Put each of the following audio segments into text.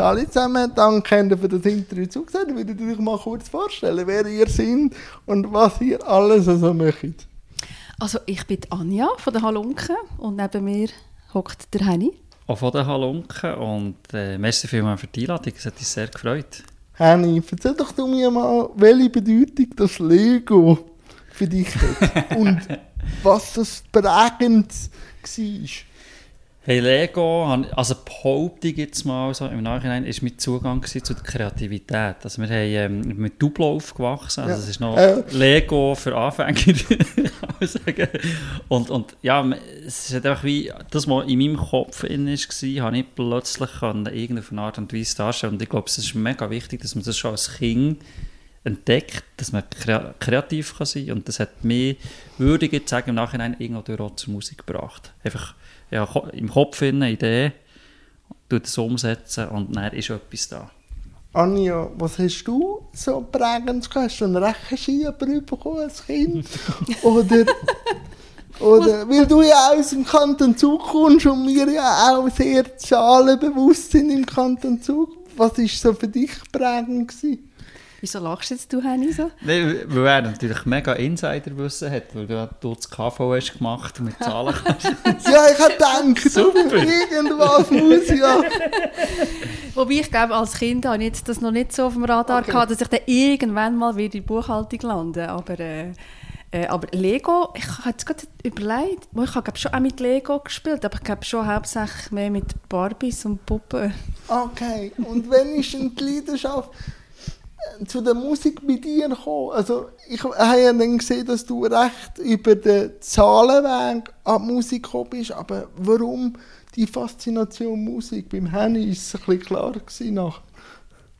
Alle zusammen, danke für das Interview zugesehen. Ich würde euch mal kurz vorstellen, wer ihr seid und was ihr alles also möchtet. Also ich bin Anja von der Halunke und neben mir hockt der Henny. Auch von der Halunke und äh, merci vielmals für die Einladung, es hat uns sehr gefreut. Henny, erzähl doch du mir mal, welche Bedeutung das Lego für dich hat und was das prägend war. Hey, Lego, also behaupte jetzt mal so im Nachhinein, ist mein Zugang zu der Kreativität. Also wir haben ähm, mit Duplo aufgewachsen, also es ist noch äh. Lego für Anfänger, sagen. Und, und ja, es ist einfach wie, das, was in meinem Kopf in war, habe ich plötzlich in irgendeiner Art und Weise darstellen. Und ich glaube, es ist mega wichtig, dass man das schon als Kind entdeckt, dass man kreativ kann sein kann. Und das hat mich, würde ich jetzt sagen, im Nachhinein irgendwo auch zur Musik gebracht. Einfach ja, im Kopf eine Idee, tut es umsetzen und dann ist etwas da. Anja, was hast du so prägend gehabt? Hast du einen Rechenschieber bekommen als Kind? oder, oder, weil du ja aus dem Kanton Zug kommst und wir ja auch sehr zahlenbewusst sind im Kanton Zug. Was war so für dich prägend? Gewesen? Wieso lachst jetzt du, Henny, so? Nein, weil er natürlich mega Insiderwissen hat, weil du, du das KV hast gemacht und mit Zahlen kannst. ja, ich habe gedacht, Super. irgendwas muss ja. Wobei ich glaube, als Kind habe ich das noch nicht so auf dem Radar okay. gehabt, dass ich dann irgendwann mal wieder in die Buchhaltung lande. Aber, äh, äh, aber Lego, ich habe jetzt gerade überlegt, ich habe schon auch mit Lego gespielt, aber ich glaube schon hauptsächlich mehr mit Barbies und Puppen. Okay, und wenn ist denn die Leidenschaft zu der Musik bei dir gekommen? Also ich habe ja dann gesehen, dass du recht über den Zahlenweg an die Musik gekommen bist, aber warum die Faszination Musik? Beim Henny war es ein bisschen klar nach.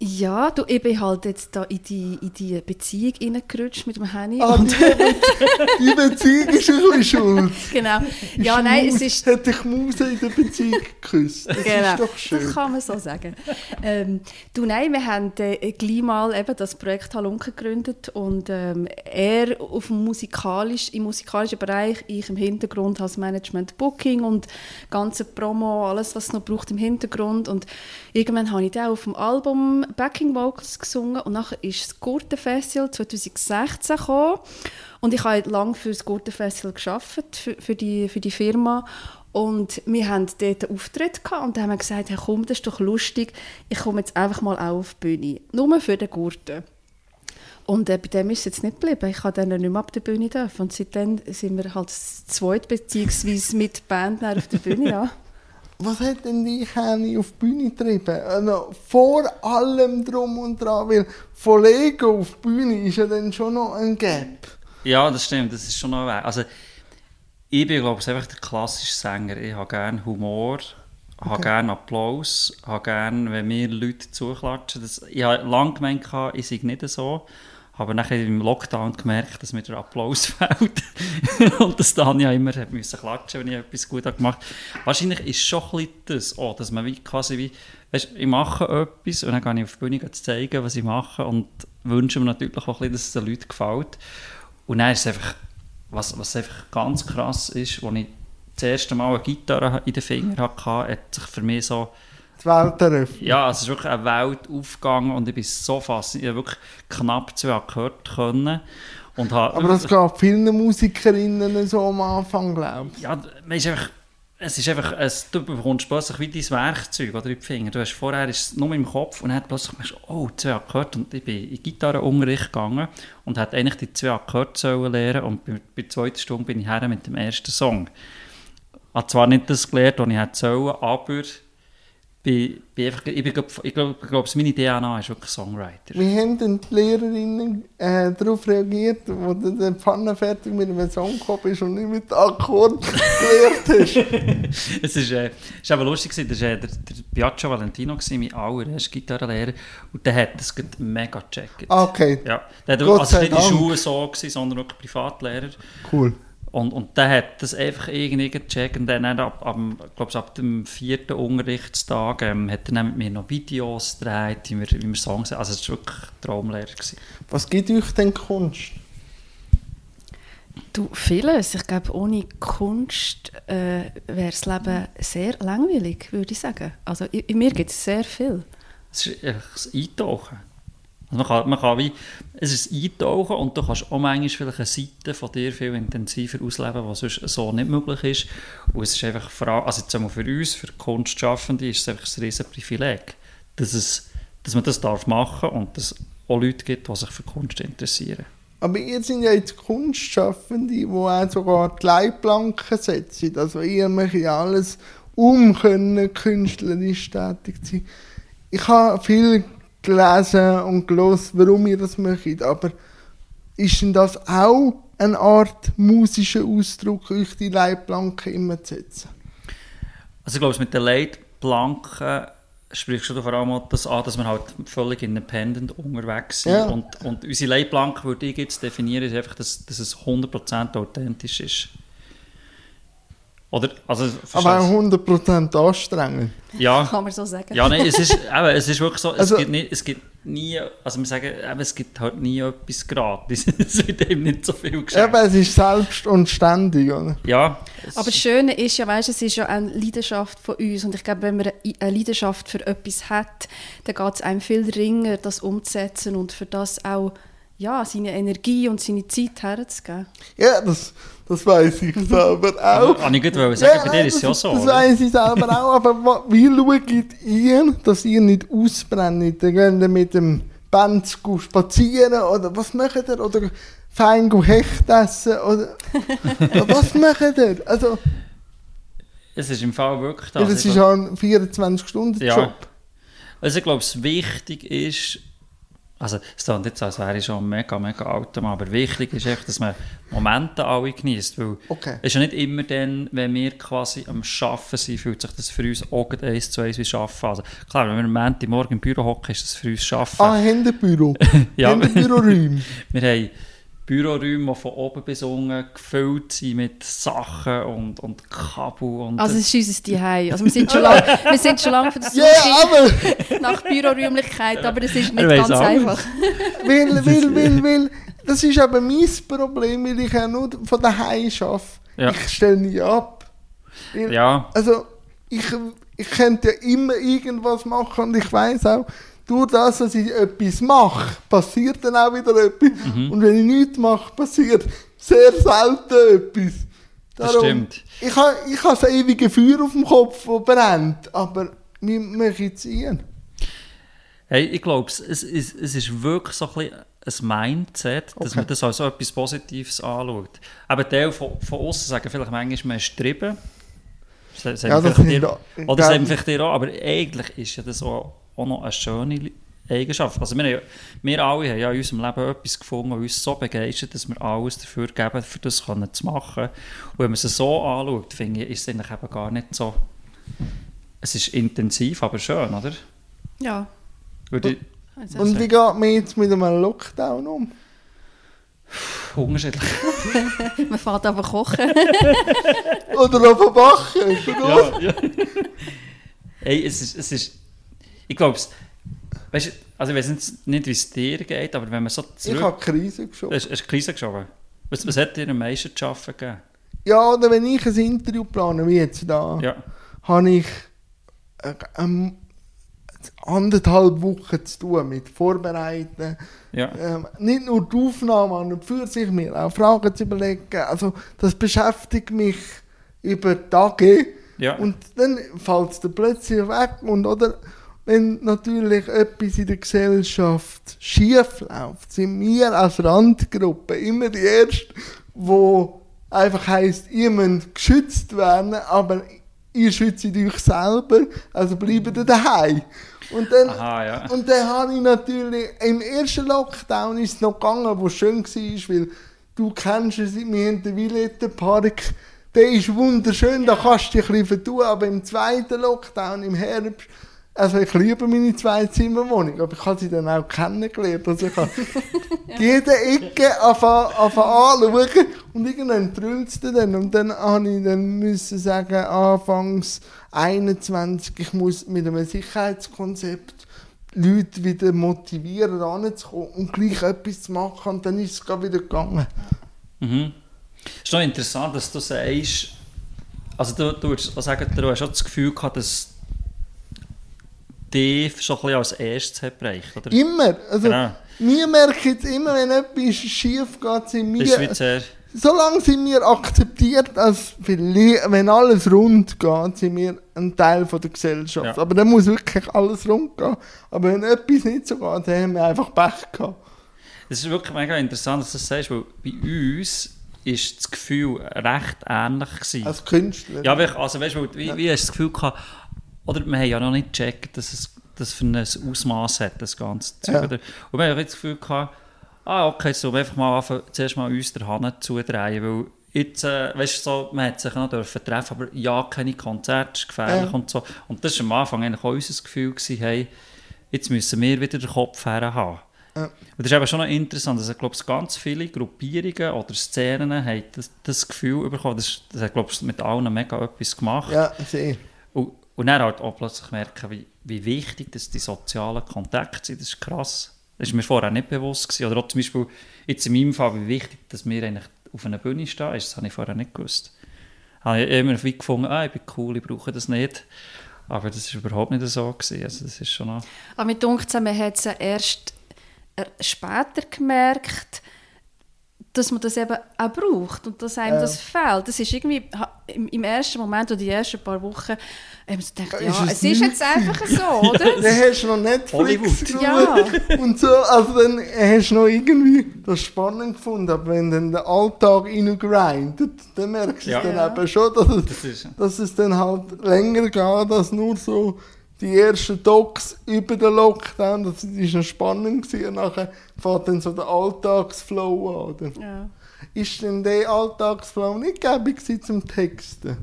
Ja, du, ich bin halt jetzt da in die, in die Beziehung reingerutscht mit dem Henny. Ah, und die, Beziehung ist ein bisschen schuld. Genau. Ja, ist nein, Maus, es ist... Hat dich Muse in der Beziehung geküsst. Das genau. ist doch schön. Das kann man so sagen. Ähm, du, nein, wir haben äh, gleich mal eben das Projekt Halunke gegründet und ähm, er auf dem musikalisch, im musikalischen Bereich, ich im Hintergrund als Management Booking und ganze Promo, alles, was es noch braucht im Hintergrund und irgendwann habe ich dann auf dem Album Backing Vocals gesungen und nachher ist das Gurtenfestival 2016 gekommen und ich habe lange für das Gurtenfestival geschafft für, für, die, für die Firma und wir hatten dort einen Auftritt gehabt und dann haben wir gesagt, hey, komm, das ist doch lustig, ich komme jetzt einfach mal auch auf die Bühne, nur für den Gurten. Und äh, bei dem ist es jetzt nicht geblieben. Ich habe dann nicht mehr auf der Bühne dürfen. Und seitdem sind wir halt zweit beziehungsweise mit Band auf der Bühne. Ja was hat denn dich Henny auf die Bühne getrieben? Also, vor allem drum und dran, weil von Lego auf die Bühne ist ja dann schon noch ein Gap. Ja, das stimmt, das ist schon noch weg. Also, ich bin, glaube ich, einfach der klassische Sänger. Ich habe gerne Humor, okay. habe gerne Applaus, habe gerne, wenn mir Leute zuklatschen. Das, ich habe lange gemeint, ich sei nicht so. Aber nachher im Lockdown gemerkt, dass mir der Applaus fehlt. und dass Tanja immer hat müssen klatschen wenn ich etwas gut gemacht habe. Wahrscheinlich ist schon ein das, auch, dass man wie, quasi wie, weißt, ich mache etwas und dann gehe ich auf die Bühne zeigen, was ich mache und wünsche mir natürlich auch ein bisschen, dass es den Leuten gefällt. Und dann ist es einfach, was, was einfach ganz krass ist, als ich das erste Mal eine Gitarre in den Fingern hatte, hat sich für mich so die Welt eröffnet. Ja, es ist wirklich eine Welt aufgegangen und ich bin so fasziniert. Ich habe wirklich knapp zwei gehört können. Und habe, Aber das geht vielen Musikerinnen so am Anfang, glaube ich. Ja, man ist einfach, es ist einfach, es, du bekommst plötzlich wie dein Werkzeug oder in die Finger. Du hast vorher ist es nur im Kopf und dann hat plötzlich gemerkt, oh, zwei gehört und ich bin in Gitarrenunterricht gegangen und hat eigentlich die zwei gehört sollen lernen und bei, bei der zweiten Stunde bin ich her mit dem ersten Song. Ich habe zwar nicht das gelernt, was ich hätte sollen, aber bin, bin einfach, ich, bin, ich glaube, glaub, meine DNA ist wirklich Songwriter. Wie haben denn die Lehrerinnen äh, darauf reagiert, wo du den Pfanne fertig mit einem Song gekommen bist und nicht mit Akkord gelernt hast? es ist, äh, ist aber lustig, das war äh, der, der Biagio Valentino, gewesen, mein allererster Gitarrenlehrer, und der hat das mega gecheckt. Okay. Ja, der hat, also nicht die Schule so, gewesen, sondern auch Privatlehrer. Cool. Und, und der hat das einfach irgendwie gecheckt und dann ab, ab, glaub, ab dem vierten Unterrichtstag ähm, hat er dann mit mir noch Videos gedreht, wie wir, wie wir Songs Also es war wirklich Traumlehrer. Gewesen. Was gibt euch denn Kunst? Du, vieles. Ich glaube, ohne Kunst äh, wäre das Leben sehr langweilig, würde ich sagen. Also in, in mir gibt es sehr viel. Es ist einfach das Eintauchen. Also man kann, man kann wie, es ist Eintauchen und du kannst auch manchmal vielleicht eine Seite von dir viel intensiver ausleben, was sonst so nicht möglich ist. Und es ist einfach, also jetzt einmal für uns, für Kunstschaffende, ist es einfach ein riesen Privileg, dass, es, dass man das darf machen und dass es auch Leute gibt, die sich für Kunst interessieren. Aber ihr sind ja jetzt Kunstschaffende, die auch sogar die Leitplanken setzen. Also ihr macht ja alles, um künstlerisch tätig zu sein. Ich habe viel gelesen und gelesen, warum ihr das macht, aber ist denn das auch eine Art musischer Ausdruck, euch die Leitplanken immer zu setzen? Also ich glaube, mit den Leitplanken sprichst du vor allem das an, dass wir halt völlig independent unterwegs sind. Ja. Und, und unsere Leitplanke, würde ich jetzt definieren, ist einfach, dass, dass es 100% authentisch ist. Oder, also, Aber auch verstehst 100% anstrengend. ja, Kann man so sagen. ja, nein, es ist, eben, es ist wirklich so, es, Also- gibt nicht, es gibt nie, also wir sagen, eben, es gibt halt nie etwas gratis. es wird eben nicht so viel geschenkt. Eben, es ist selbst und ständig, oder? Ja, Aber das Schöne ist ja, weißt, es ist ja eine Leidenschaft von uns und ich glaube, wenn man eine- eine Leidenschaft für etwas hat, dann geht es einem viel dringender, das umzusetzen und für das auch ja, seine Energie und seine Zeit herzugeben. Ja, das, das weiß ich selber auch. Aber, habe ich gut sagen, bei dir ist es ja so, Das weiß ich selber auch, aber wie schaut ihr, dass ihr nicht ausbrennt? Dann geht ihr mit dem Benz spazieren oder was macht ihr? Oder fein Hecht essen oder was macht ihr? Also, es ist im Fall wirklich das. es ist ja ein 24-Stunden-Job. Ja. Also ich glaube, es wichtig ist, also es klingt jetzt, als wäre ich schon mega, mega Mann, aber wichtig ist echt, dass man Momente alle genießt, weil Okay. es ist ja nicht immer dann, wenn wir quasi am Arbeiten sind, fühlt sich das für uns auch eins zu eins wie Arbeiten. Also klar, wenn wir am Montagmorgen im Büro hocken, ist das für uns Arbeiten. Ah, Händebüro. Ja. Händebüroräume. Wir haben Büroräume, die von oben bis unten gefüllt sind mit Sachen und, und Kabel und... Also es ist unser Zuhause. Also wir sind schon lange, wir sind schon lange für das Ja, aber nach Büroräumlichkeit, aber das ist nicht ganz alles. einfach. weil, weil, weil, weil, das ist aber mein Problem, weil ich ja nur von daheim arbeite. Ja. Ich stelle nie ab. Weil- ja, Also, ich, ich könnte ja immer irgendwas machen und ich weiß auch, durch das, dass ich etwas mache, passiert dann auch wieder etwas. Mhm. Und wenn ich nichts mache, passiert sehr selten etwas. Das stimmt. Ich habe ich ha das ewige Feuer auf dem Kopf, das brennt, aber wir machen es ein. Hey, ich glaube, es, es, es ist wirklich so ein, bisschen ein Mindset, dass Okay. man das als so etwas Positives anschaut. Aber Teil von, von außen sagen vielleicht manchmal, man ist getrieben. Das Ja, das dir- Oder das sagen vielleicht dir auch, aber eigentlich ist ja das auch, auch noch eine schöne Eigenschaft. Also wir, wir alle haben ja in unserem Leben etwas gefunden, das uns so begeistert, dass wir alles dafür geben, für das können zu machen. Und wenn man es so anschaut, finde ich, ist es eigentlich eben gar nicht so... Es ist intensiv, aber schön, oder? Ja. Würde ich- Also, Und wie geht man jetzt mit einem Lockdown um? unterschiedlich. man fährt aber kochen. Oder auf das gut? ja, ja. Hey, es ist, es ist, ich glaube, weißt du, also ich weiß nicht, nicht wie es dir geht, aber wenn man so Ich zurück... habe die Krise geschoben. Hast eine Krise geschoben? Was, was hat dir am meisten zu arbeiten gegeben? Ja, oder wenn ich ein Interview plane, wie jetzt da, Ja, habe ich äh, ähm, anderthalb Wochen zu tun mit Vorbereiten. ja. Ähm, nicht nur die Aufnahme an und für sich, mir auch Fragen zu überlegen. Also, das beschäftigt mich über Tage. Ja. Und dann fällt es plötzlich weg. Und, oder, wenn natürlich etwas in der Gesellschaft schief läuft, sind wir als Randgruppe immer die Ersten, wo einfach heisst, ihr müsst geschützt werden, aber ihr schützt euch selber, also bleibt ihr daheim. Und dann, Aha, ja. und dann habe ich natürlich, im ersten Lockdown ist es noch gegangen, wo es schön war, weil du kennst es, wir haben den Villetten-Park, der ist wunderschön, da kannst du dich ein bisschen vertun, aber im zweiten Lockdown, im Herbst, also ich liebe meine Zwei-Zimmer-Wohnung, aber ich habe sie dann auch kennengelernt, also ich habe jede Ecke anfangen anschauen und irgendwann trüllt es dann und dann habe ich dann müssen sagen, anfangs 21, ich muss mit einem Sicherheitskonzept Leute wieder motivieren, ranzukommen und gleich etwas zu machen und dann ist es gerade wieder gegangen. Mhm. Es ist noch interessant, dass du sagst, also du, du würdest sagen, du hast auch das Gefühl gehabt, dass dich schon ein bisschen als erstes hat bereicht, oder? Immer. Also, Genau. wir merken jetzt immer, wenn etwas schief geht, sind wir, solange sind wir akzeptiert, als wenn alles rund geht, sind wir ein Teil von der Gesellschaft. Ja. Aber dann muss wirklich alles rund gehen. Aber wenn etwas nicht so geht, dann haben wir einfach Pech gehabt. Es ist wirklich mega interessant, dass du das sagst, weil bei uns ist das Gefühl recht ähnlich gewesen. Als Künstler. Ja, also weißt du, wie, wie hast du das Gefühl gehabt, oder wir haben ja noch nicht gecheckt, dass es das für ein Ausmaß hat, das ganze Zeug. Ja. Und wir haben jetzt das Gefühl gehabt, ah, okay, so wir einfach mal anfangen, zuerst mal uns der Hand zudrehen, weil jetzt, äh, weißt du, so, man hat sich noch dürfen treffen, aber ja, keine Konzerte, ist gefährlich Ja. und so. Und das war am Anfang eigentlich auch unser Gefühl, gewesen, hey, jetzt müssen wir wieder den Kopf her haben. Ja. Und das ist eben schon noch interessant, dass ich glaube, ganz viele Gruppierungen oder Szenen haben das, das Gefühl bekommen, das, das hat glaube ich mit allen mega etwas gemacht. Ja, sehr. Und, und dann halt auch plötzlich merken, wie, wie wichtig dass die sozialen Kontakte sind, das ist krass. Das war mir vorher nicht bewusst. Gewesen. Oder auch zum Beispiel jetzt in meinem Fall, wie wichtig, dass wir eigentlich auf einer Bühne stehen, ist, das habe ich vorher nicht gewusst. Habe ich immer wie gefunden, ah, ich bin cool, ich brauche das nicht. Aber das war überhaupt nicht so. Gewesen. Also das ist schon. Aber mir dunkt man hat es erst äh, später gemerkt, dass man das eben auch braucht und dass einem Ja. das fehlt. Das ist irgendwie im, im ersten Moment oder die ersten paar Wochen haben so gedacht, Ist ja, es es ist jetzt einfach so, oder? Dann hast du noch Netflix. Ja. und so, also dann hast du noch irgendwie das spannend gefunden, aber wenn dann der Alltag reingrindet, dann merkst du Ja. dann Ja. eben schon, dass es, Das ist, dass es dann halt länger geht, als nur so die ersten Docs über den Lockdown, das ist noch spannend gewesen, und nachher fährt dann so der Alltagsflow an, oder? ja. Ist denn der Alltagsflow nicht gäbig zum Texten?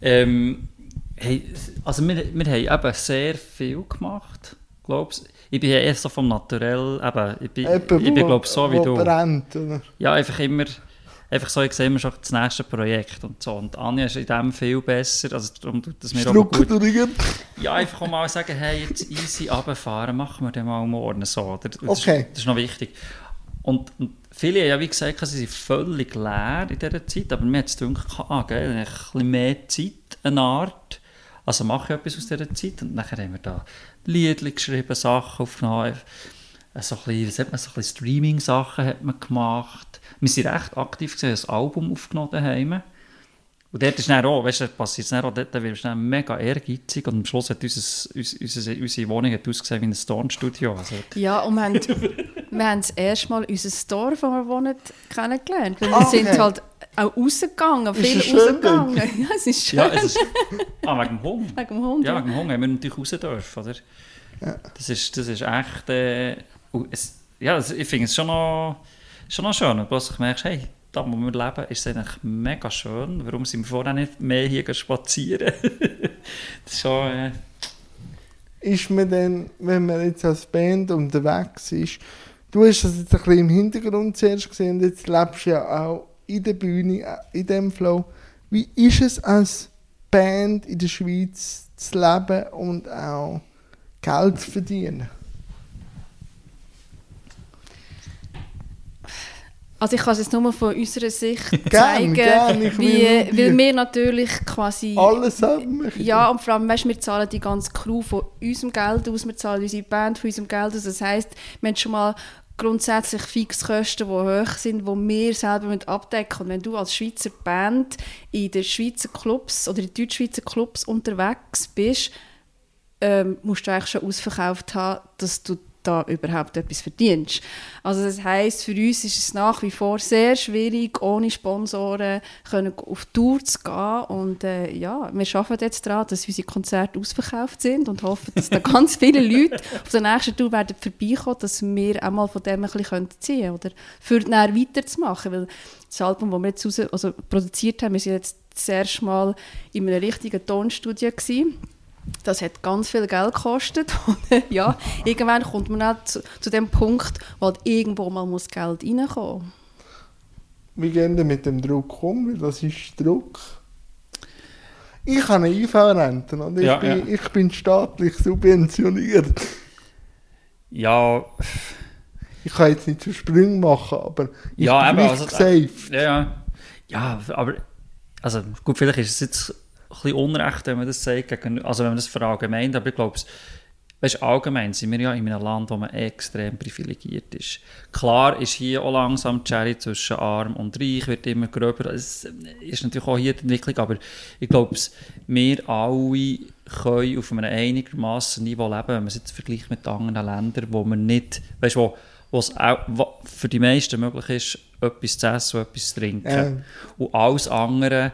Ähm, hey, also wir, wir haben eben sehr viel gemacht, glaubst Ich bin ja eher so vom Naturell, eben, ich bin, Jemand, ich bin glaube so wie du. brennt, oder? Ja, einfach immer, einfach so, ich sehe immer schon das nächste Projekt und so. Und Anja ist in dem viel besser, also darum tut das mir auch gut. Ja, einfach auch mal sagen, hey, jetzt easy runterfahren, machen wir dann mal morgen so. Das, Okay. das ist noch wichtig. Und, und viele haben ja wie gesagt, sie sind völlig leer in dieser Zeit, aber mir hat es gedacht, ah, geil, ein bisschen mehr Zeit, eine Art. Also mache ich etwas aus dieser Zeit. Und dann haben wir da Lieder geschrieben, Sachen aufgenommen. So ein bisschen, so bisschen Streaming-Sachen hat man gemacht. Wir sind recht aktiv gewesen, ein Album aufgenommen daheim. Und dort ist dann auch, weißt du, passiert es dann auch, dort wirst du dann mega ehrgeizig und am Schluss hat unser, unser, unsere, unsere Wohnung hat ausgesehen wie ein Tonstudio. Also, Ja, und wir haben, wir haben das erste Mal unser Dorf, wo wir wohnen, kennengelernt. Weil wir Ah, sind okay. halt auch rausgegangen, Ist viel rausgegangen. Ja, es ist schön. ja, es ist, ah, wegen dem Hund. Wegen dem Hund. Ja, Ja, wegen dem Hunger haben wir natürlich raus dürfen, oder? Das, ist, das ist echt... Äh, und es, ja, das, ich finde es schon noch, schon noch schön. Und plötzlich merkst du, hey, da wo wir leben, ist es eigentlich mega schön. Warum sind wir vorher nicht mehr hier spazieren? das ist schon... Äh, ist man dann, wenn man jetzt als Band unterwegs ist, du hast das jetzt ein bisschen im Hintergrund zuerst gesehen jetzt lebst du ja auch in der Bühne, äh, in dem Flow. Wie ist es als Band in der Schweiz zu leben und auch Geld zu verdienen? Also ich kann es jetzt nur von unserer Sicht Gern, zeigen, gern, wie, weil wir natürlich quasi... Alles haben. Ja, und vor allem, weißt, wir zahlen die ganze Crew von unserem Geld aus, wir zahlen unsere Band von unserem Geld aus. Das heisst, wir haben schon mal grundsätzlich Fixkosten, die hoch sind, die wir selber müssen abdecken Und wenn du als Schweizer Band in den Schweizer Clubs oder in den Deutschschweizer Clubs unterwegs bist, ähm, musst du eigentlich schon ausverkauft haben, dass du da überhaupt etwas verdienst. Also das heißt, für uns ist es nach wie vor sehr schwierig, ohne Sponsoren können auf Tour zu gehen. Und äh, ja, wir arbeiten jetzt daran, dass unsere Konzerte ausverkauft sind und hoffen, dass da ganz viele Leute auf der nächsten Tour werden vorbeikommen, dass wir auch mal von dem ein bisschen ziehen können oder für dann weiterzumachen. Weil das Album, das wir jetzt raus, also produziert haben, wir sind jetzt das erste Mal in einem richtigen Tonstudio gewesen. Das hat ganz viel Geld gekostet. Und, ja, irgendwann kommt man auch zu, zu dem Punkt, wo halt irgendwo mal muss Geld reinkommen Wie gehen wir mit dem Druck um? Weil das ist Druck. Ich habe eine IV-Rente und ich, Ja, bin, ja. ich bin staatlich subventioniert. ja, Ich kann jetzt nicht so Sprünge machen, aber ich Ja, bin eben, nicht also- safe. ja, ja. Ja, aber... Also gut, vielleicht ist es jetzt bisschen Unrecht, wenn man das sagt, also wenn man das verallgemeint, aber ich glaube, weißt, allgemein sind wir ja in einem Land, wo man extrem privilegiert ist. Klar ist hier auch langsam die Schere zwischen arm und reich, wird immer gröber. Es ist natürlich auch hier die Entwicklung, aber ich glaube, wir alle können auf einem einigermaßen Niveau leben, wenn man es jetzt vergleicht mit anderen Ländern, wo man nicht, weißt, wo, auch wo für die meisten möglich ist, etwas zu essen und etwas zu trinken. Ja. Und alles andere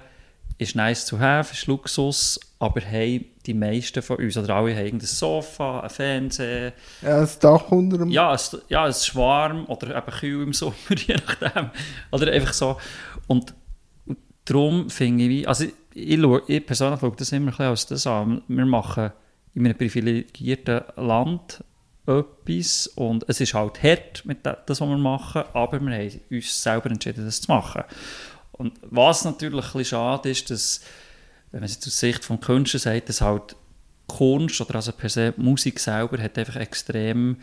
ist nice to have, ist Luxus, aber haben die meisten von uns, oder alle haben ein Sofa, ein Fernseher, Ja, das Dach unter dem... ja, es, ja, es ist warm oder eben kühl im Sommer, je nachdem. Oder einfach so. Und, und darum finde ich, also ich, ich, ich persönlich schaue das immer ein bisschen als das an. Wir machen in einem privilegierten Land etwas und es ist halt hart mit dem, was wir machen, aber wir haben uns selber entschieden, das zu machen. Und was natürlich ein bisschen schade ist, dass, wenn man es jetzt aus Sicht des Künstlers sagt, dass halt Kunst oder also per se Musik selber hat einfach extrem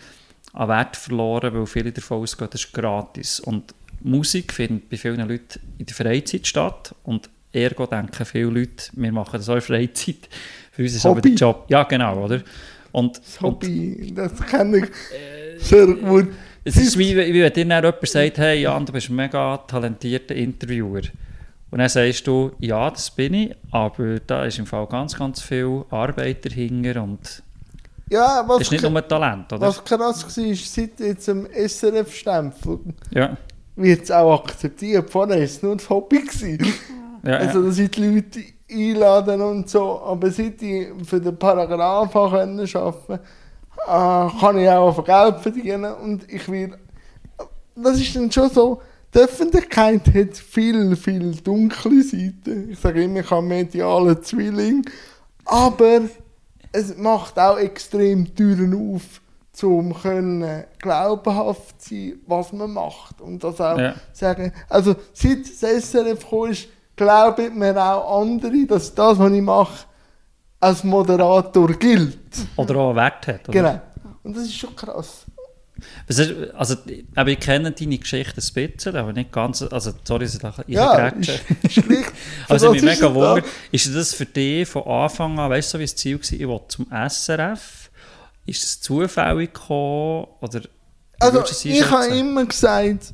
an Wert verloren, weil viele davon ausgehen, das ist gratis. Und Musik findet bei vielen Leuten in der Freizeit statt und ergo denken viele Leute, wir machen das auch in der Freizeit. Für uns ist aber der Hobby. Job, ja genau, oder? Und, Das und Hobby, das kenne ich sehr gut. Es ist wie, wie wenn dir dann jemand sagt, hey Jan, du bist ein mega talentierter Interviewer. Und dann sagst du, ja, das bin ich, aber da ist im Fall ganz, ganz viel Arbeit dahinter und Ja, was, ist nicht nur ein Talent, oder? was krass war, ist, seit jetzt dem SRF-Stempel Ja, wird es auch akzeptiert. Vorher war es nur das Hobby. Gewesen. ja, Also, dass ich die Leute einladen und so. Aber seit ich für den Paragraph arbeiten äh, kann ich auch Geld verdienen. Und ich will. Das ist dann schon so. Die Öffentlichkeit hat viel, viel dunkle Seiten. Ich sage immer, ich habe medialen Zwilling. Aber es macht auch extrem Türen auf, um können glaubhaft zu sein, was man macht. Und das auch Ja. sagen. Also seit das SRF gekommen ist, glauben mir auch andere, dass das, was ich mache, als Moderator gilt. Oder auch einen Wert hat. Oder? Genau. Und das ist schon krass. Also, aber ich kenne deine Geschichte ein bisschen, aber nicht ganz. Also, sorry, dass ich da Ja, reingrätsche. ist, ist Also, das mich ist mega wundert, ist das für dich von Anfang an, weißt du, so wie das Ziel war, ich will zum SRF? Ist es zufällig gekommen? Oder Also, ich habe immer gesagt,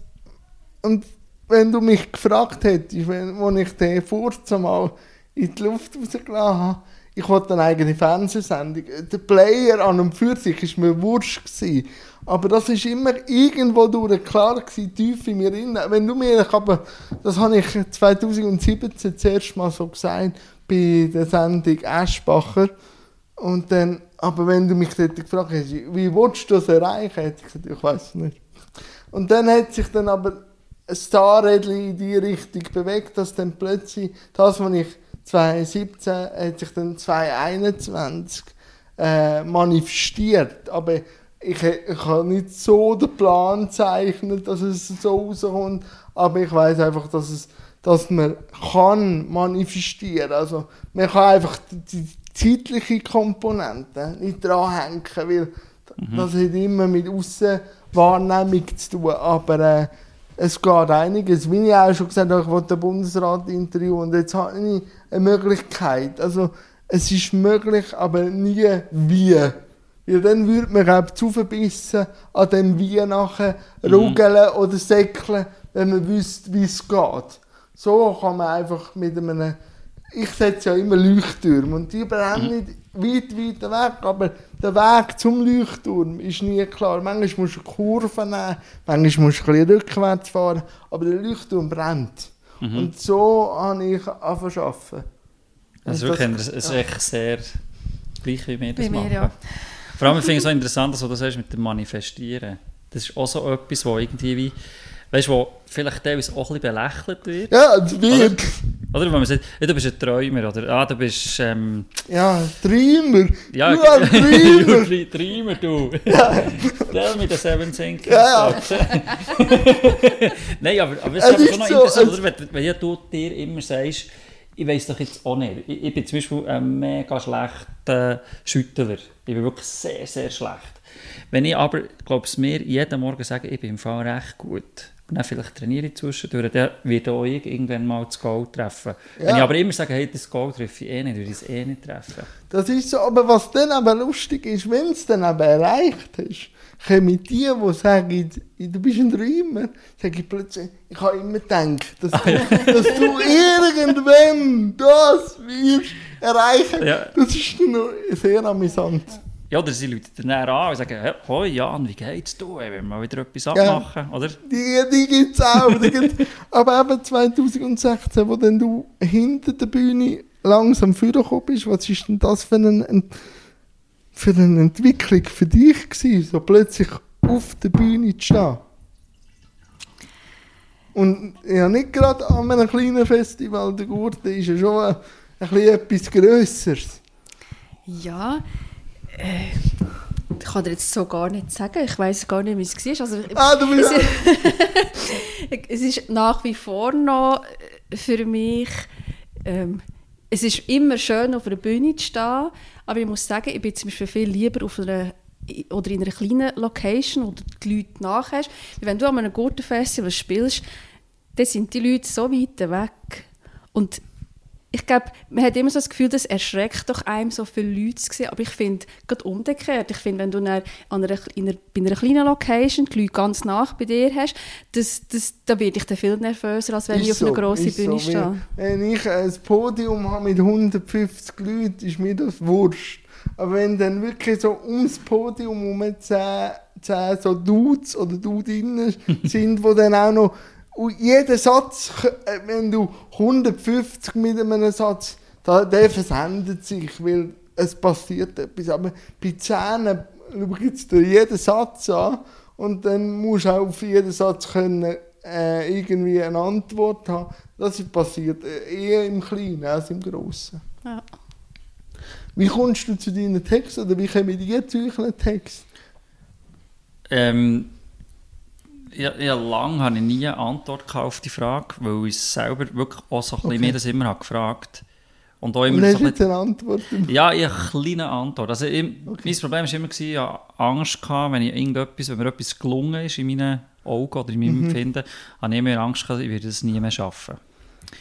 und wenn du mich gefragt hättest, wenn, als ich den Furz mal in die Luft rausgelassen habe, ich wollte eine eigene Fernsehsendung. Der Player an und für sich war mir wurscht. Gewesen. Aber das ist immer irgendwo durch klar gewesen, tief in mir drin. Wenn du mir, habe, das habe ich 2017 das erste Mal so gesagt, bei der Sendung Eschbacher. Und dann, aber wenn du mich dort gefragt hättest, wie willst du das erreichen, hätte ich gesagt, ich weiß nicht. Und dann hat sich dann aber ein Starrädchen in die Richtung bewegt, dass dann plötzlich das, was ich 2017, hat sich dann 2021 äh, manifestiert. Aber ich, ich habe nicht so den Plan gezeichnet, dass es so rauskommt, aber ich weiß einfach, dass es dass man kann manifestieren. Also man kann einfach die, zeitliche Komponente nicht dranhängen, weil das hat immer mit Aussenwahrnehmung zu tun. Aber äh, es geht einiges. Wie ich auch schon gesagt habe, ich wollte den Bundesrat interviewen und jetzt habe ich eine Möglichkeit. Also es ist möglich, aber nie wie. Weil dann würde man glaub, zu verbissen an dem Wie nachher rugeln oder säckeln, wenn man wüsste, wie es geht. So kann man einfach mit einem. Ich setze ja immer Leuchttürme und die brennen nicht weit, weit weg, aber der Weg zum Leuchtturm ist nie klar. Manchmal musst du Kurven nehmen, manchmal musst du ein bisschen rückwärts fahren, aber der Leuchtturm brennt. Und so habe ich angefangen zu arbeiten. Das ist Und wirklich das, es ist echt sehr gleich wie wir das machen. ja. Vor allem finde ich es so interessant, dass du das sagst mit dem Manifestieren. Das ist auch so etwas, wo irgendwie wie, weißt du, wo vielleicht teilweise auch ein bisschen belächelt wird. Ja, es wird. Oder wenn man sagt, ja, du bist ein Träumer oder ah, du bist ähm, Ja, Träumer. ja, du ein Träumer. Träumer, du. Tell me the seven thinkings. Ja, ja. Nein, aber, aber es Es ist schon noch so, interessant, es- oder? Wenn, wenn ja du dir immer sagst, ich weiß doch jetzt auch nicht. Ich, ich bin zum Beispiel ein mega schlechter Schüttler. Ich bin wirklich sehr, sehr schlecht. Wenn ich aber, glaube ich, mir jeden Morgen sage, ich bin im Fall recht gut, und dann vielleicht trainiere ich zwischendurch, dann wird auch ich irgendwann mal das Goal treffen. Ja. Wenn ich aber immer sage, hey, das Goal treffe ich eh nicht, würde ich es eh nicht treffen. Das ist so, aber was dann aber lustig ist, wenn du es dann aber erreicht hast, kommen die, die sagen, du bist ein Träumer, sage ich plötzlich, ich habe immer gedacht, dass du, dass du irgendwann das wirst erreichen. Ja. Das ist noch sehr amüsant. Ja, oder sie rufen dann näher an und sagen, hey, hoi Jan, wie geht's dir? Wollen wir mal wieder etwas Ja. abmachen, oder? Die, die gibt es auch. Die gibt's, aber eben 2016, wo dann du hinter der Bühne langsam vorgekommen bist, was ist denn das für eine, ein- für eine Entwicklung für dich gewesen, so plötzlich auf der Bühne zu stehen? Und ja, nicht gerade an einem kleinen Festival, der Gurte ist ja schon ein, ein bisschen etwas Grösseres. Ja, ich kann dir jetzt so gar nicht sagen. Ich weiß gar nicht, wie es war. Also, Ah, du bist es, es ist nach wie vor noch äh, für mich. Ähm, es ist immer schön, auf einer Bühne zu stehen, aber ich muss sagen, ich bin zum Beispiel viel lieber auf einer oder in einer kleinen Location, wo du die Leute nachhast. Wenn du an einem guten Festival spielst, dann sind die Leute so weit weg. Und ich glaube, man hat immer so das Gefühl, das erschreckt doch einem, so viele Leute zu sehen. Aber ich finde, gerade umgekehrt, ich finde, wenn du dann an einer, in einer, bei einer kleinen Location die Leute ganz nach bei dir hast, das, das, da werde ich dann viel nervöser, als wenn ich auf Ist einer so, grossen ist Bühne so, stehe. Wenn, ich ein Podium habe mit 150 Leuten, ist mir das wurscht. Aber wenn dann wirklich so ums Podium um 10, 10 so Dudes oder Dudinnen sind, die dann auch noch und jeder Satz, wenn du 150 mit einem Satz, da, der versendet sich, weil es passiert etwas. Aber bei 10 schaut dir jeden Satz an und dann musst du auch auf jeden Satz können, äh, irgendwie eine Antwort haben. Das ist passiert äh, eher im Kleinen als im Grossen. Ja. Wie kommst du zu deinen Texten oder wie kommen die zu euren Texten? Ähm, ja, ja, lange habe ich nie eine Antwort auf die Frage, weil ich selber wirklich auch so ein bisschen Okay. mir das immer habe gefragt und auch Und immer hast so ein eine Antwort? Ja, ich habe eine kleine Antwort. Also, ich, Mein Problem war immer, gewesen, ich hatte Angst, gehabt, wenn, ich irgendetwas, wenn mir etwas gelungen ist in meinen Augen oder in meinem Mhm. Empfinden, habe ich immer Angst, gehabt, ich werde das nie mehr schaffen.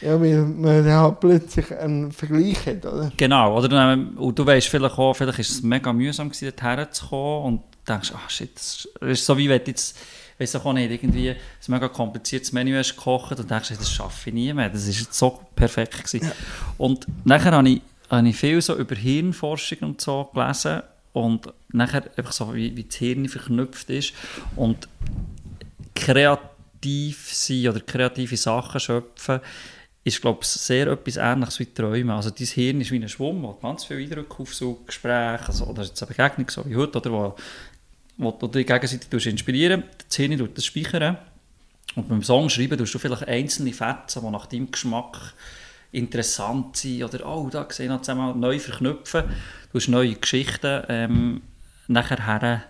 Ja, weil man halt plötzlich einen Vergleich hat, oder? Genau, oder dann, und du weißt vielleicht auch, vielleicht ist es mega mühsam gewesen, dorthin zu kommen und denkst, ah shit, das ist so wie wenn jetzt, weiss auch nicht, irgendwie ein mega kompliziertes Menü hast gekocht und denkst, das schaffe ich nie mehr, das ist jetzt so perfekt gewesen. Und nachher habe ich, habe ich viel so über Hirnforschung und so gelesen und nachher einfach so, wie, wie das Hirn verknüpft ist und kreativ sein oder kreative Sachen schöpfen, ist, glaube ich, sehr etwas Ähnliches wie Träumen. Also dein Hirn ist wie ein Schwamm, wo ganz viele Eindrücke aufsaugt, Gespräche, also, oder jetzt eine Begegnung, so wie heute, oder wo, wo du dich gegenseitig inspirieren Das Hirn tut das speichern. Und beim Song schreiben tust du vielleicht einzelne Fetzen, die nach deinem Geschmack interessant sind, oder «Oh, da sehe ich noch zusammen neu verknüpfen». Du hast neue Geschichten ähm, nachher her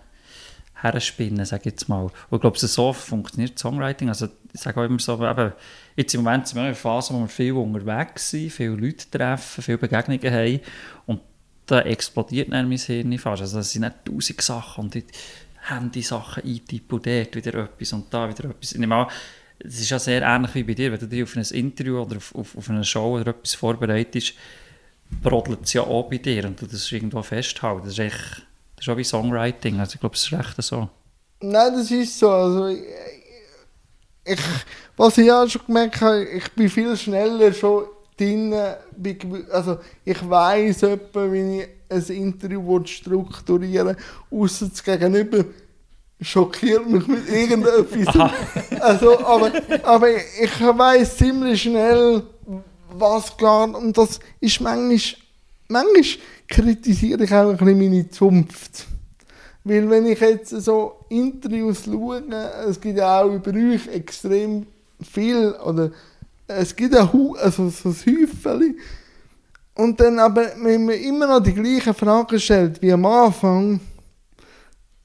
herspinnen, sage ich jetzt mal. Und ich glaube, so funktioniert Songwriting. Also ich sage auch immer so, eben, jetzt im Moment sind wir in einer Phase, wo wir viel unterwegs sind, viele Leute treffen, viele Begegnungen haben und da explodiert dann mein Hirn fast. Also das sind nicht tausend Sachen und die Handy-Sachen eintippen und dort wieder etwas und da wieder etwas. Ich nehme an, es ist ja sehr ähnlich wie bei dir, wenn du dich auf ein Interview oder auf, auf, auf eine Show oder etwas vorbereitest, brodelt es ja auch bei dir und du das irgendwo festhalten. Das ist echt, das ist auch wie Songwriting, also ich glaube, es ist recht so. Nein, das ist so. Also, ich, ich, was ich auch schon gemerkt habe, ich bin viel schneller schon drin. Also, ich weiss etwa, wie ich ein Interview strukturieren will, außer das Gegenüber schockiert mich mit irgendetwas. also, aber, aber ich weiss ziemlich schnell, was klar und das ist manchmal, manchmal kritisiere ich auch ein bisschen meine Zunft. Weil wenn ich jetzt so Interviews schaue, es gibt ja auch über euch extrem viel, oder es gibt ein, also so ein Häufchen. Und dann aber, wenn man immer noch die gleichen Fragen stellt wie am Anfang,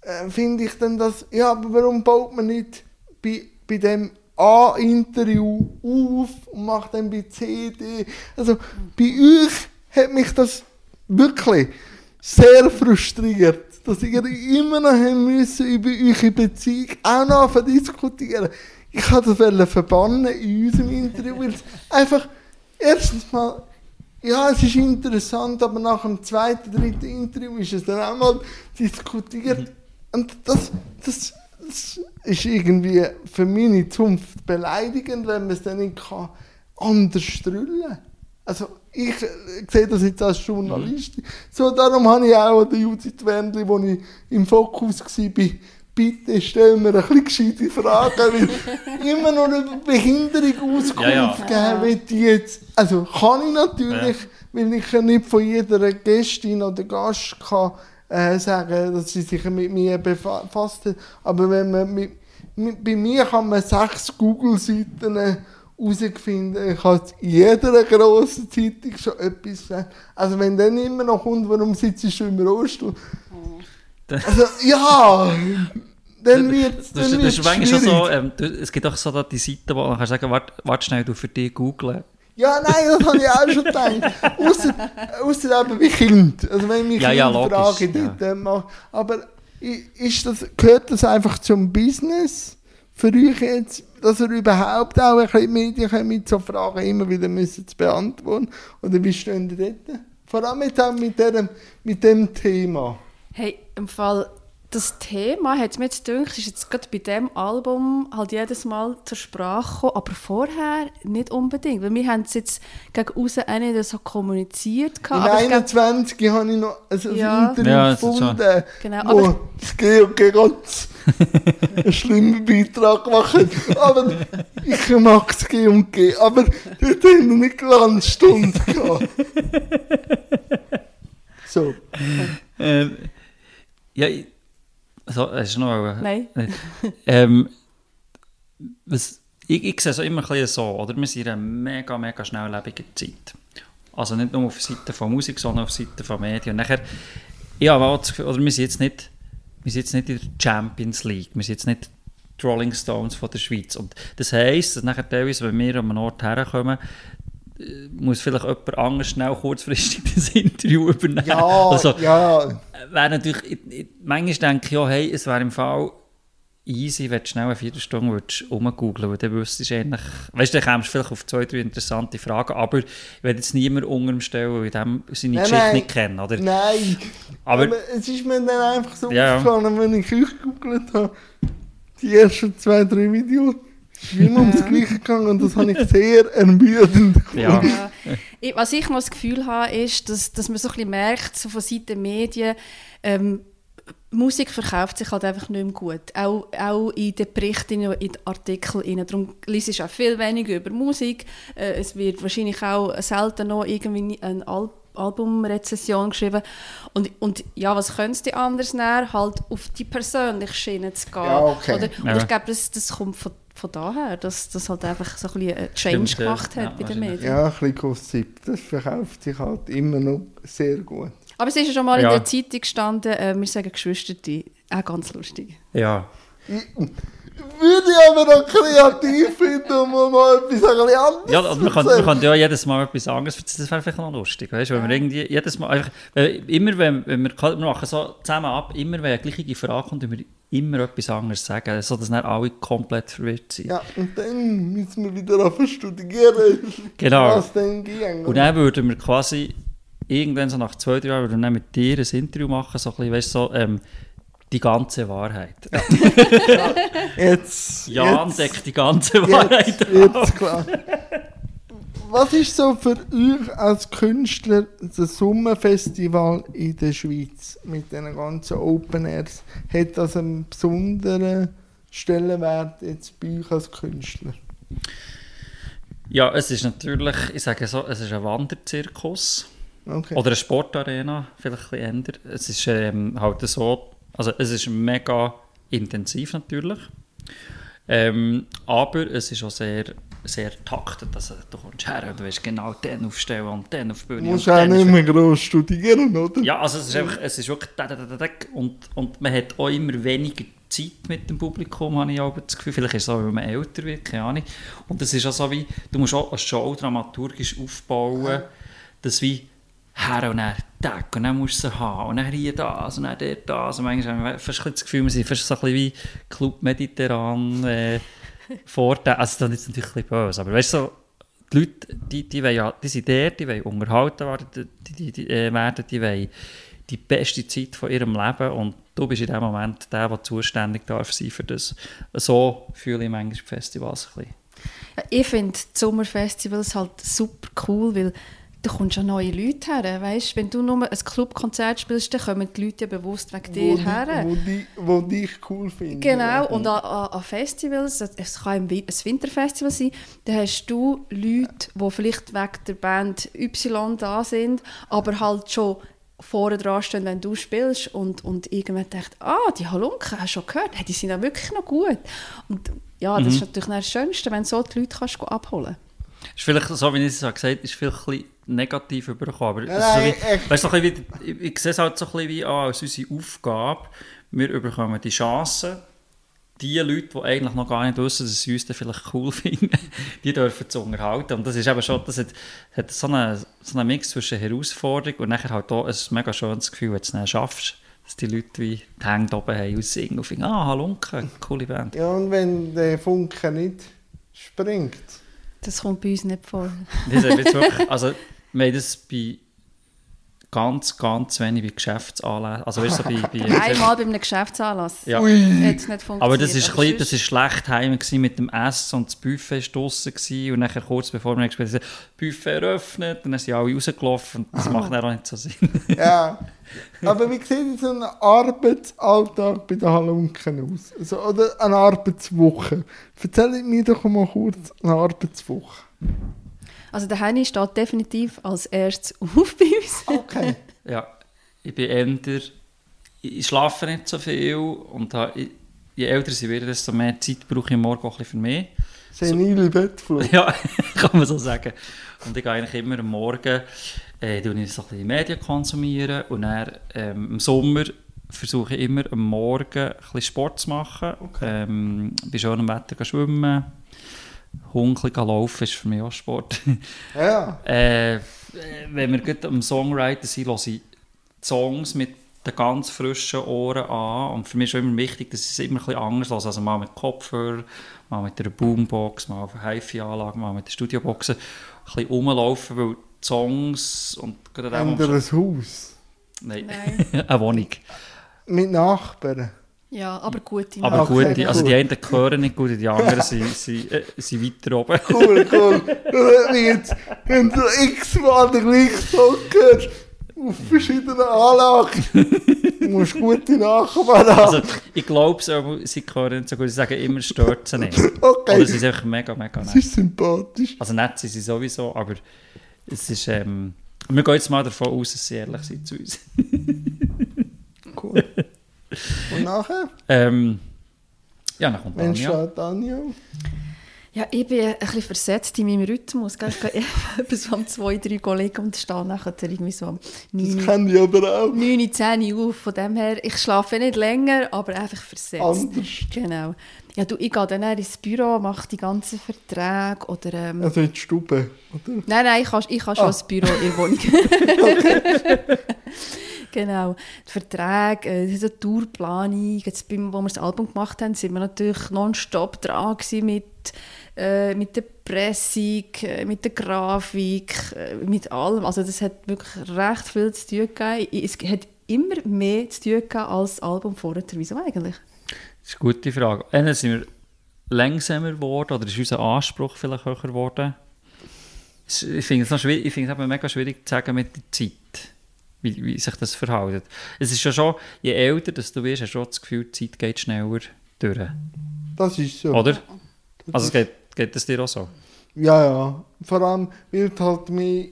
äh, finde ich dann das, ja, aber warum baut man nicht bei, bei dem A-Interview auf und macht dann bei C, D? Also bei euch hat mich das wirklich sehr frustriert, dass ihr immer noch haben müssen über eure Beziehung auch noch diskutieren. Ich wollte das verbannen in unserem Interview, weil es einfach, erstens mal, ja, es ist interessant, aber nach dem zweiten, dritten Interview ist es dann auch mal diskutiert. Und das, das, das ist irgendwie für meine Zunft beleidigend, wenn man es dann nicht kann, anders strüllen Also ich äh, sehe das jetzt als Journalist. Mhm. So, darum habe ich auch an der Judith Wendli, wo ich im Fokus war, bitte stell mir ein bisschen gescheite Fragen, weil immer noch über Behinderung Auskunft ja, ja. geben will jetzt. Also kann ich natürlich, ja. weil ich ja nicht von jeder Gästin oder Gast kann, äh, sagen, dass sie sich mit mir befasst hat. Aber wenn man mit, mit, bei mir kann man sechs Google-Seiten herausfinden. Ich habe in jeder grossen Zeitung schon etwas gesagt. Also wenn dann immer noch kommt, warum sitzt du im Rollstuhl? Also ja, dann wird es ist manchmal so, ähm, es gibt auch so die Seiten, wo man kann sagen, warte, warte schnell, du für dich googeln. Ja, nein, das habe ich auch schon gedacht. Ausser, ausser eben wie Kind. Also wenn mich ja, ja, logisch, Frage dort ja. mache. Aber ist das, gehört das einfach zum Business für euch jetzt, dass ihr überhaupt auch ein bisschen Medien mit so Fragen immer wieder müssen zu beantworten? Oder wie stehen ihr dort? Vor allem mit dem, mit dem, mit dem Thema. Hey, im Fall das Thema, hat mir jetzt gedacht, ist jetzt gerade bei diesem Album halt jedes Mal zur Sprache gekommen, aber vorher nicht unbedingt, weil wir haben es jetzt gegen außen auch nicht so kommuniziert. In 21 habe ich noch also ja. ein Interview ja, gefunden, genau, wo das GOG ganz einen schlimmen Beitrag gemacht aber ich mag das G&G, aber dort haben wir nicht Glanzstunde gehabt. so. Ähm, ja, so, hast du noch Nein. ähm, was, ich, ich sehe es immer ein bisschen so, oder? Wir sind in einer mega, mega schnelllebigen Zeit. Also nicht nur auf der Seite von Musik, sondern auf der Seite von Medien. Und nachher, ja, oder wir sind jetzt nicht, wir sind jetzt nicht in der Champions League, wir sind jetzt nicht die Rolling Stones von der Schweiz. Und das heisst, dass nachher teilweise, wenn wir an einen Ort herkommen, muss vielleicht jemand anders schnell kurzfristig das Interview übernehmen. Ja, also, ja. Wäre natürlich, ich, ich, manchmal denke ich ja, hey, es wäre im Fall easy, wenn du schnell eine Viertelstunde würdest rumgoogeln weil dann wüsstest du eigentlich, weißt du, dann kommst du vielleicht auf zwei, drei interessante Fragen, aber ich werde jetzt niemand unter dem stellen, weil ich dem seine nein, Geschichte nein, nicht kenne, oder? Nein, aber, aber, es ist mir dann einfach so ja. aufgefallen, wenn ich euch gegoogelt habe, die ersten zwei, drei Ist immer ums Gleiche gegangen und das habe ich sehr ermüdend ja. ja. Was ich noch das Gefühl habe, ist, dass, dass man so ein bisschen merkt, so von Seiten der Medien, ähm, Musik verkauft sich halt einfach nicht mehr gut. Auch, auch in den Berichten, in den Artikeln. Darum liest ich auch viel weniger über Musik. Äh, es wird wahrscheinlich auch selten noch irgendwie ein Al Albumrezession geschrieben. Und, und ja, was könntest du anders nehmen? Halt auf die persönliche Schiene zu gehen. Ja, okay. Oder, und ja. ich glaube, das, das kommt von von daher, dass das halt einfach so ein bisschen einen Change Stimmt, gemacht hat ja, bei den Medien. Ja, ein bisschen Gossip, das verkauft sich halt immer noch sehr gut. Aber es ist ja schon mal ja. in der Zeitung gestanden, äh, wir sagen Geschwister, auch ganz lustig. Ja. Würde ich aber noch kreativ finden, um mal etwas anderes Ja, und man kann, man kann ja jedes Mal etwas anderes Das wäre vielleicht noch lustig, weißt du? Wenn wir irgendwie jedes Mal einfach, immer wenn, wenn wir, wir machen so zusammen ab, immer wenn eine gleiche Frage kommt, wir immer etwas anderes sagen, sodass nicht alle komplett verwirrt sind. Ja, und dann müssen wir wieder auf studieren, genau. was dann ging. Und dann würden wir quasi irgendwann so nach zwei, drei Jahren würden wir dann mit dir ein Interview machen, so ein bisschen, weißt, so, ähm, die ganze Wahrheit. Ja. jetzt, Jan jetzt, deckt die ganze Wahrheit jetzt, jetzt klar was ist so für euch als Künstler das Sommerfestival in der Schweiz mit den ganzen Open Airs? Hat das einen besonderen Stellenwert jetzt bei euch als Künstler? Ja, es ist natürlich, ich sage so, es ist ein Wanderzirkus. Okay. Oder eine Sportarena, vielleicht ein bisschen ändern. Es ist ähm, halt so, also es ist mega intensiv natürlich. Ähm, aber es ist auch sehr sehr taktet. Also, du kommst her und du willst genau den aufstellen und den auf die Bühne. Du musst auch nicht mehr gross studieren, oder? Ja, also es ist einfach, es ist wirklich und, und man hat auch immer weniger Zeit mit dem Publikum, habe ich auch das Gefühl. Vielleicht ist es auch, weil man älter wird, keine Ahnung. Und es ist auch so wie, du musst auch eine Show dramaturgisch aufbauen, ja. dass wie her und dann Tag und dann musst du sie haben und dann hier das und dann dort das und manchmal haben wir fast das Gefühl, wir sind fast so ein bisschen wie Club Mediterran, äh, Vorteile, also das ist natürlich ein bisschen böse, aber weißt du, so, die Leute, die, die, wollen ja, die sind der, die wollen unterhalten werden, die, die, die, äh, werden, die wollen die beste Zeit von ihrem Leben und du bist in dem Moment der, der zuständig darf sein für das. So fühle ich manchmal Festivals ein bisschen. Ja, ich finde Sommerfestivals halt super cool, weil da kommst ja neue Leute her. Weißt? Wenn du nur ein Clubkonzert spielst, dann kommen die Leute ja bewusst wegen dir wo, her. Wo, die, wo dich cool finden. Genau, und an, an, an Festivals, es kann ein Winterfestival sein, da hast du Leute, die vielleicht wegen der Band Y da sind, aber halt schon vorne dran stehen, wenn du spielst und, und irgendwann denkt, ah, die Halunken, hast du schon gehört, hey, die sind ja wirklich noch gut. Und ja, das Mhm. ist natürlich das Schönste, wenn du so die Leute kannst abholen Ist vielleicht, so wie ich es gesagt habe, ist vielleicht ein bisschen negativ übergekommen. Aber Nein, so wie, weißt, so wie, ich, ich sehe es halt so ein bisschen wie ah, als unsere Aufgabe. Wir bekommen die Chance, die Leute, die eigentlich noch gar nicht wissen, dass sie uns dann vielleicht cool finden, die dürfen zu unterhalten. Und das ist eben schon, das hat, hat so einen so einen Mix zwischen Herausforderung und nachher halt auch ein mega schönes Gefühl, wenn du es dann schaffst, dass die Leute wie die Hände oben haben und singen und finden, ah, Halunke, coole Band. Ja, und wenn der Funke nicht springt. Das kommt bei uns nicht vor. Das ist wirklich, also, wir haben das bei ganz, ganz wenig bei Geschäftsanlässen. Also, weißt du, so bei, bei, Einmal bei einem Geschäftsanlass Ja. Ui. hat es nicht funktioniert. aber das ist, ein bisschen, sonst- das ist schlecht heim mit dem Essen und das Buffet war draussen gewesen. und nachher kurz bevor wir gespielt haben, das Buffet eröffnet und dann sind alle rausgelaufen und das macht dann auch nicht so Sinn. Ja. Aber wie sieht so ein Arbeitsalltag bei den Halunken aus? Also, oder eine Arbeitswoche? Erzähl mir doch mal kurz eine Arbeitswoche. Also der Henny steht definitiv als erstes auf bei uns. Okay. ja, ich bin älter, ich schlafe nicht so viel und ha- ich- je älter sie werden, desto mehr Zeit brauche ich am morgen auch ein bisschen für mich. Senile Bettflug. Ja, kann man so sagen. Und ich gehe eigentlich immer am Morgen äh, ich so ein bisschen Medien konsumieren und dann ähm, im Sommer versuche ich immer am Morgen ein bisschen Sport zu machen. Ähm, bei schönem Wetter gehen schwimmen. Hund laufen ist für mich auch Sport. Ja. äh, wenn wir gut am Songwriter sind, höre ich die Songs mit den ganz frischen Ohren an. Und für mich ist auch immer wichtig, dass ich es immer ein bisschen anders höre. Also mal mit Kopfhörer, mal mit einer Boombox, mal auf einer HiFi-Anlage, mal mit der Studioboxen. Ein bisschen rumlaufen, weil die Songs und gerade auch... Haus. Nein, Nein. eine Wohnung. Mit Nachbarn. Ja, aber gute Aber Okay, gut, die, also cool. die einen hören nicht gut, die anderen sind, sind, äh, sind weiter oben. Cool, cool. Wenn wir jetzt, wenn du x-mal den gleichen Song hörst, auf verschiedenen Anlagen, du musst gute Nachbarn haben. Also, ich glaube, sie sie hören nicht so gut, sie sagen immer, stört sie nicht. Okay. Oder sie sind einfach mega, mega das nett. ist sympathisch. Also nett sind sie sowieso, aber es ist, ähm, wir gehen jetzt mal davon aus, dass sie ehrlich sind zu uns. Cool. Und nachher, ähm, ja, dann kommt wenn Anja. steht Daniel? Ja, ich bin ein bisschen versetzt in meinem Rhythmus. Gell? Ich gehe etwas um zwei, drei Kollegen und stehe nachher irgendwie so um Das 9, kenne ich aber auch 9, 10 Uhr auf. Von dem her, ich schlafe nicht länger, aber einfach versetzt. anders. Genau. Ja, du, ich gehe dann eher ins Büro, mache die ganzen Verträge oder... Ähm, Also in die Stube, oder? Nein, nein, ich habe ich habe schon Ah. ein Büro in der Wohnung. genau. Die Verträge, äh, die Tourplanung. Jetzt, beim, wo wir das Album gemacht haben, sind wir natürlich nonstop dran mit, äh, mit der Pressung, äh, mit der Grafik, äh, mit allem. Also das hat wirklich recht viel zu tun gegeben. Es hat immer mehr zu tun gegeben als das Album vorher. Wieso eigentlich? Das ist eine gute Frage. Entweder sind wir langsamer geworden oder ist unser Anspruch vielleicht höher geworden? Ich finde es, noch schwierig, ich finde es mega schwierig zu sagen mit der Zeit, wie, wie sich das verhält. Es ist ja schon, je älter dass du wirst, hast du das Gefühl, die Zeit geht schneller durch. Das ist so. Oder? Also es geht, geht das dir auch so? Ja, ja. Vor allem, weil du halt mehr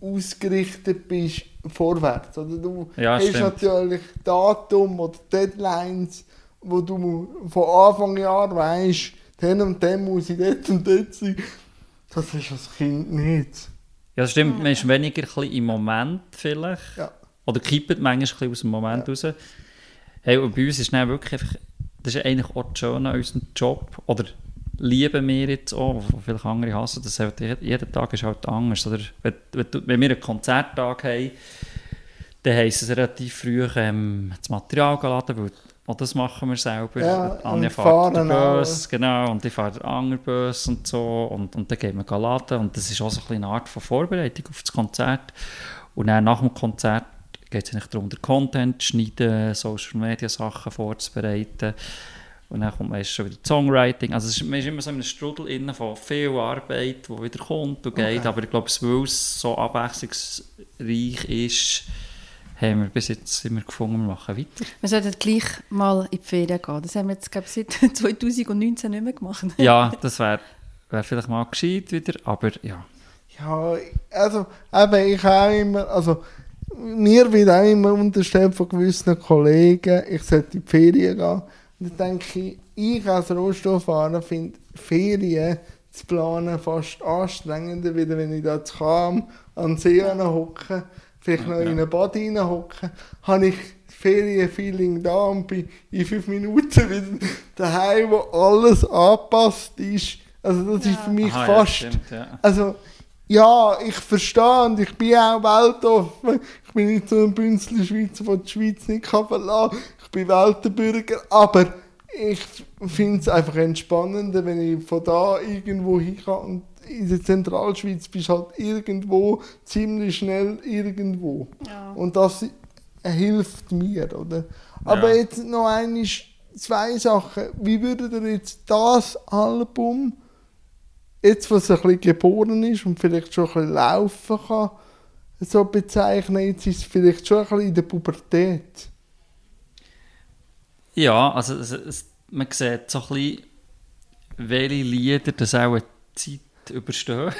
ausgerichtet bist vorwärts. Oder du Ja, hast stimmt. natürlich Datum oder Deadlines, wo du von Anfang Jahr weißt, dann und dann muss ich dort und dort sein. Das ist als Kind nicht. Ja, das stimmt. Man ist weniger ein bisschen im Moment vielleicht. Ja. Oder kippt manchmal ein bisschen aus dem Moment raus. Hey, und bei uns ist dann wirklich einfach, das ist eigentlich auch das Schöne an unserem Job. Oder lieben wir jetzt auch, wo viele andere hassen, das halt, jeder Tag ist halt anders. Oder wenn, wir einen Konzerttag haben, dann heisst es relativ früh ähm, das Material laden, weil auch das machen wir selber. Ja, Anja und fährt den Bus, genau, und ich fahre den anderen Bus und so. Und, und dann gehen wir laden. Und das ist auch so eine Art von Vorbereitung auf das Konzert. Und dann nach dem Konzert geht es eigentlich darum, den Content zu schneiden, Social Media Sachen vorzubereiten. Und dann kommt meist schon wieder Songwriting. Also es ist, man ist immer so in einem Strudel innen von viel Arbeit, die wieder kommt und geht. Okay. Aber ich glaube, weil es so abwechslungsreich ist, haben wir bis jetzt immer gefunden, wir machen weiter. Wir sollten gleich mal in die Ferien gehen. Das haben wir jetzt, glaube ich, seit 2019 nicht mehr gemacht. Ja, das wäre wär vielleicht mal gescheit wieder, aber ja. Ja, also, eben, ich auch immer, also, mir wird auch immer unterstellt von gewissen Kollegen, ich sollte in die Ferien gehen. Und dann denke ich, ich als Rohstofffahrer finde Ferien zu planen fast anstrengender, wie wenn ich da zu Kam an den See hocke, vielleicht noch Ja. in eine Bad hocke, habe ich das Ferienfeeling da und bin in fünf Minuten wieder daheim, wo alles angepasst ist. Also das ist für mich Aha, fast... Ja, stimmt, ja. Also, ja, ich verstehe und ich bin auch weltoffen. Ich bin nicht so ein Bünzli Schweizer, der die Schweiz nicht kann verlassen kann. Ich bin Weltenbürger, aber ich finde es einfach entspannender, wenn ich von da irgendwo hin kann. Und in der Zentralschweiz bist du halt irgendwo, ziemlich schnell irgendwo. Ja. Und das hilft mir, oder? Aber Ja. jetzt noch einmal zwei Sachen. Wie würdet ihr jetzt das Album, jetzt was ein bisschen geboren ist und vielleicht schon ein bisschen laufen kann, so bezeichnen? Jetzt ist es vielleicht schon ein bisschen in der Pubertät. Ja, also es, es, man sieht so ein bisschen, welche Lieder das auch eine Zeit überstehen.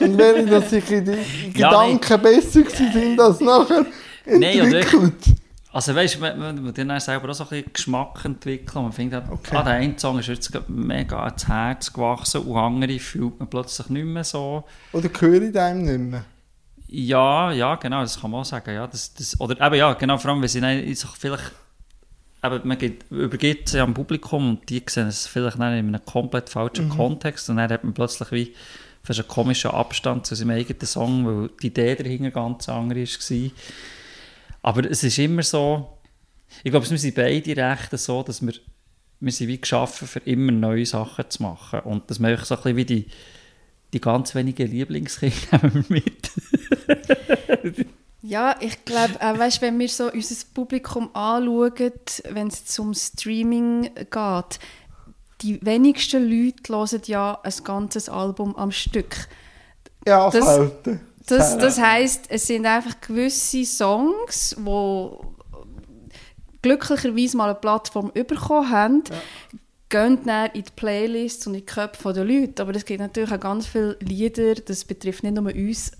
Und wenn ich das sich in die Ja, Gedanken besser gewesen sind als nachher Nein, oder ich- entwickelt. Also weißt du, man, man muss dann selber auch so ein bisschen Geschmack entwickeln. Man findet, Okay. ah, der eine Song ist jetzt mega ans Herz gewachsen und andere fühlt man plötzlich nicht mehr so. Oder höre ich dem nicht mehr? Ja, ja, genau, das kann man auch sagen. Ja, das, das, oder eben, ja, genau, vor allem, wenn sie dann vielleicht, eben, man gibt, übergibt sie am Publikum und die sehen es vielleicht dann in einem komplett falschen Kontext und dann hat man plötzlich wie fast einen komischen Abstand zu seinem eigenen Song, weil die Idee dahinter ganz andere war. Aber es ist immer so, ich glaube, wir sind beide recht so, dass wir, wir sind wie geschaffen, für immer neue Sachen zu machen und dass wir einfach so ein bisschen wie die, die ganz wenigen Lieblingskinder nehmen wir mit. Ja, ich glaube, weißt, wenn wir so unser Publikum anschauen, wenn es zum Streaming geht, die wenigsten Leute hören ja ein ganzes Album am Stück. Ja, Das- selten. Das, das heisst, es sind einfach gewisse Songs, die glücklicherweise mal eine Plattform bekommen haben, gehen dann in die Playlists und in die Köpfe der Leute. Aber es gibt natürlich auch ganz viele Lieder, das betrifft nicht nur uns,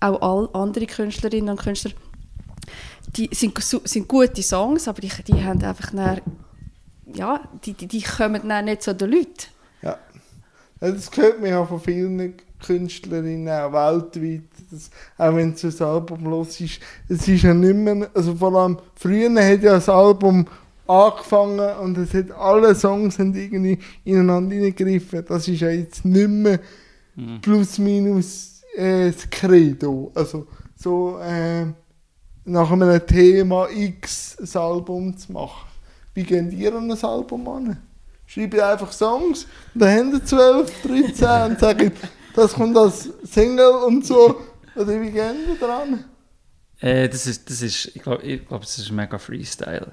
auch alle andere Künstlerinnen und Künstler, die sind, sind gute Songs, aber die, die haben einfach dann, ja, die, die, die kommen dann nicht zu den Leuten. Ja. Ja, Das hört man ja von vielen Künstlerinnen auch weltweit. Das, auch wenn es ein Album los ist. Es ist ja nicht mehr, also vor allem früher hat ja das Album angefangen und es hat alle Songs haben irgendwie ineinander hineingegriffen. Das ist ja jetzt nicht mehr plus minus äh, das Credo. Also so äh, nach einem Thema X ein Album zu machen. Wie geht ihr an ein Album an? Schreibe ich einfach Songs, dann haben die 12, 13 und sagen, das kommt als Single und so. Oder wie gehen die dran? Äh, das ist, das ist, ich glaube, ich glaub, das ist mega Freestyle.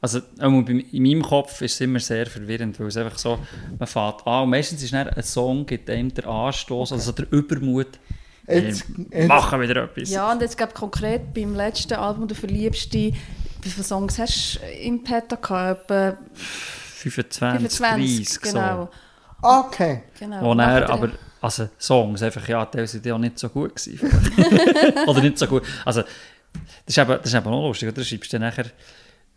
Also in meinem Kopf ist es immer sehr verwirrend, weil es einfach so, man fährt an und meistens ist dann ein Song, gibt einem der Anstoß, also der Übermut, Jetzt, jetzt, machen wieder etwas. Ja, und jetzt glaube konkret beim letzten Album «Der Verliebste», wie viele Songs hast du im Petto gehabt? Etwa 25, 25, 30, genau. okay. genau. So. Wo Nachher- er, aber, also Songs, einfach, ja, die sind ja auch nicht so gut gewesen. Oder nicht so gut. Also, das ist eben, das ist eben auch lustig, oder? Du schreibst dann nachher,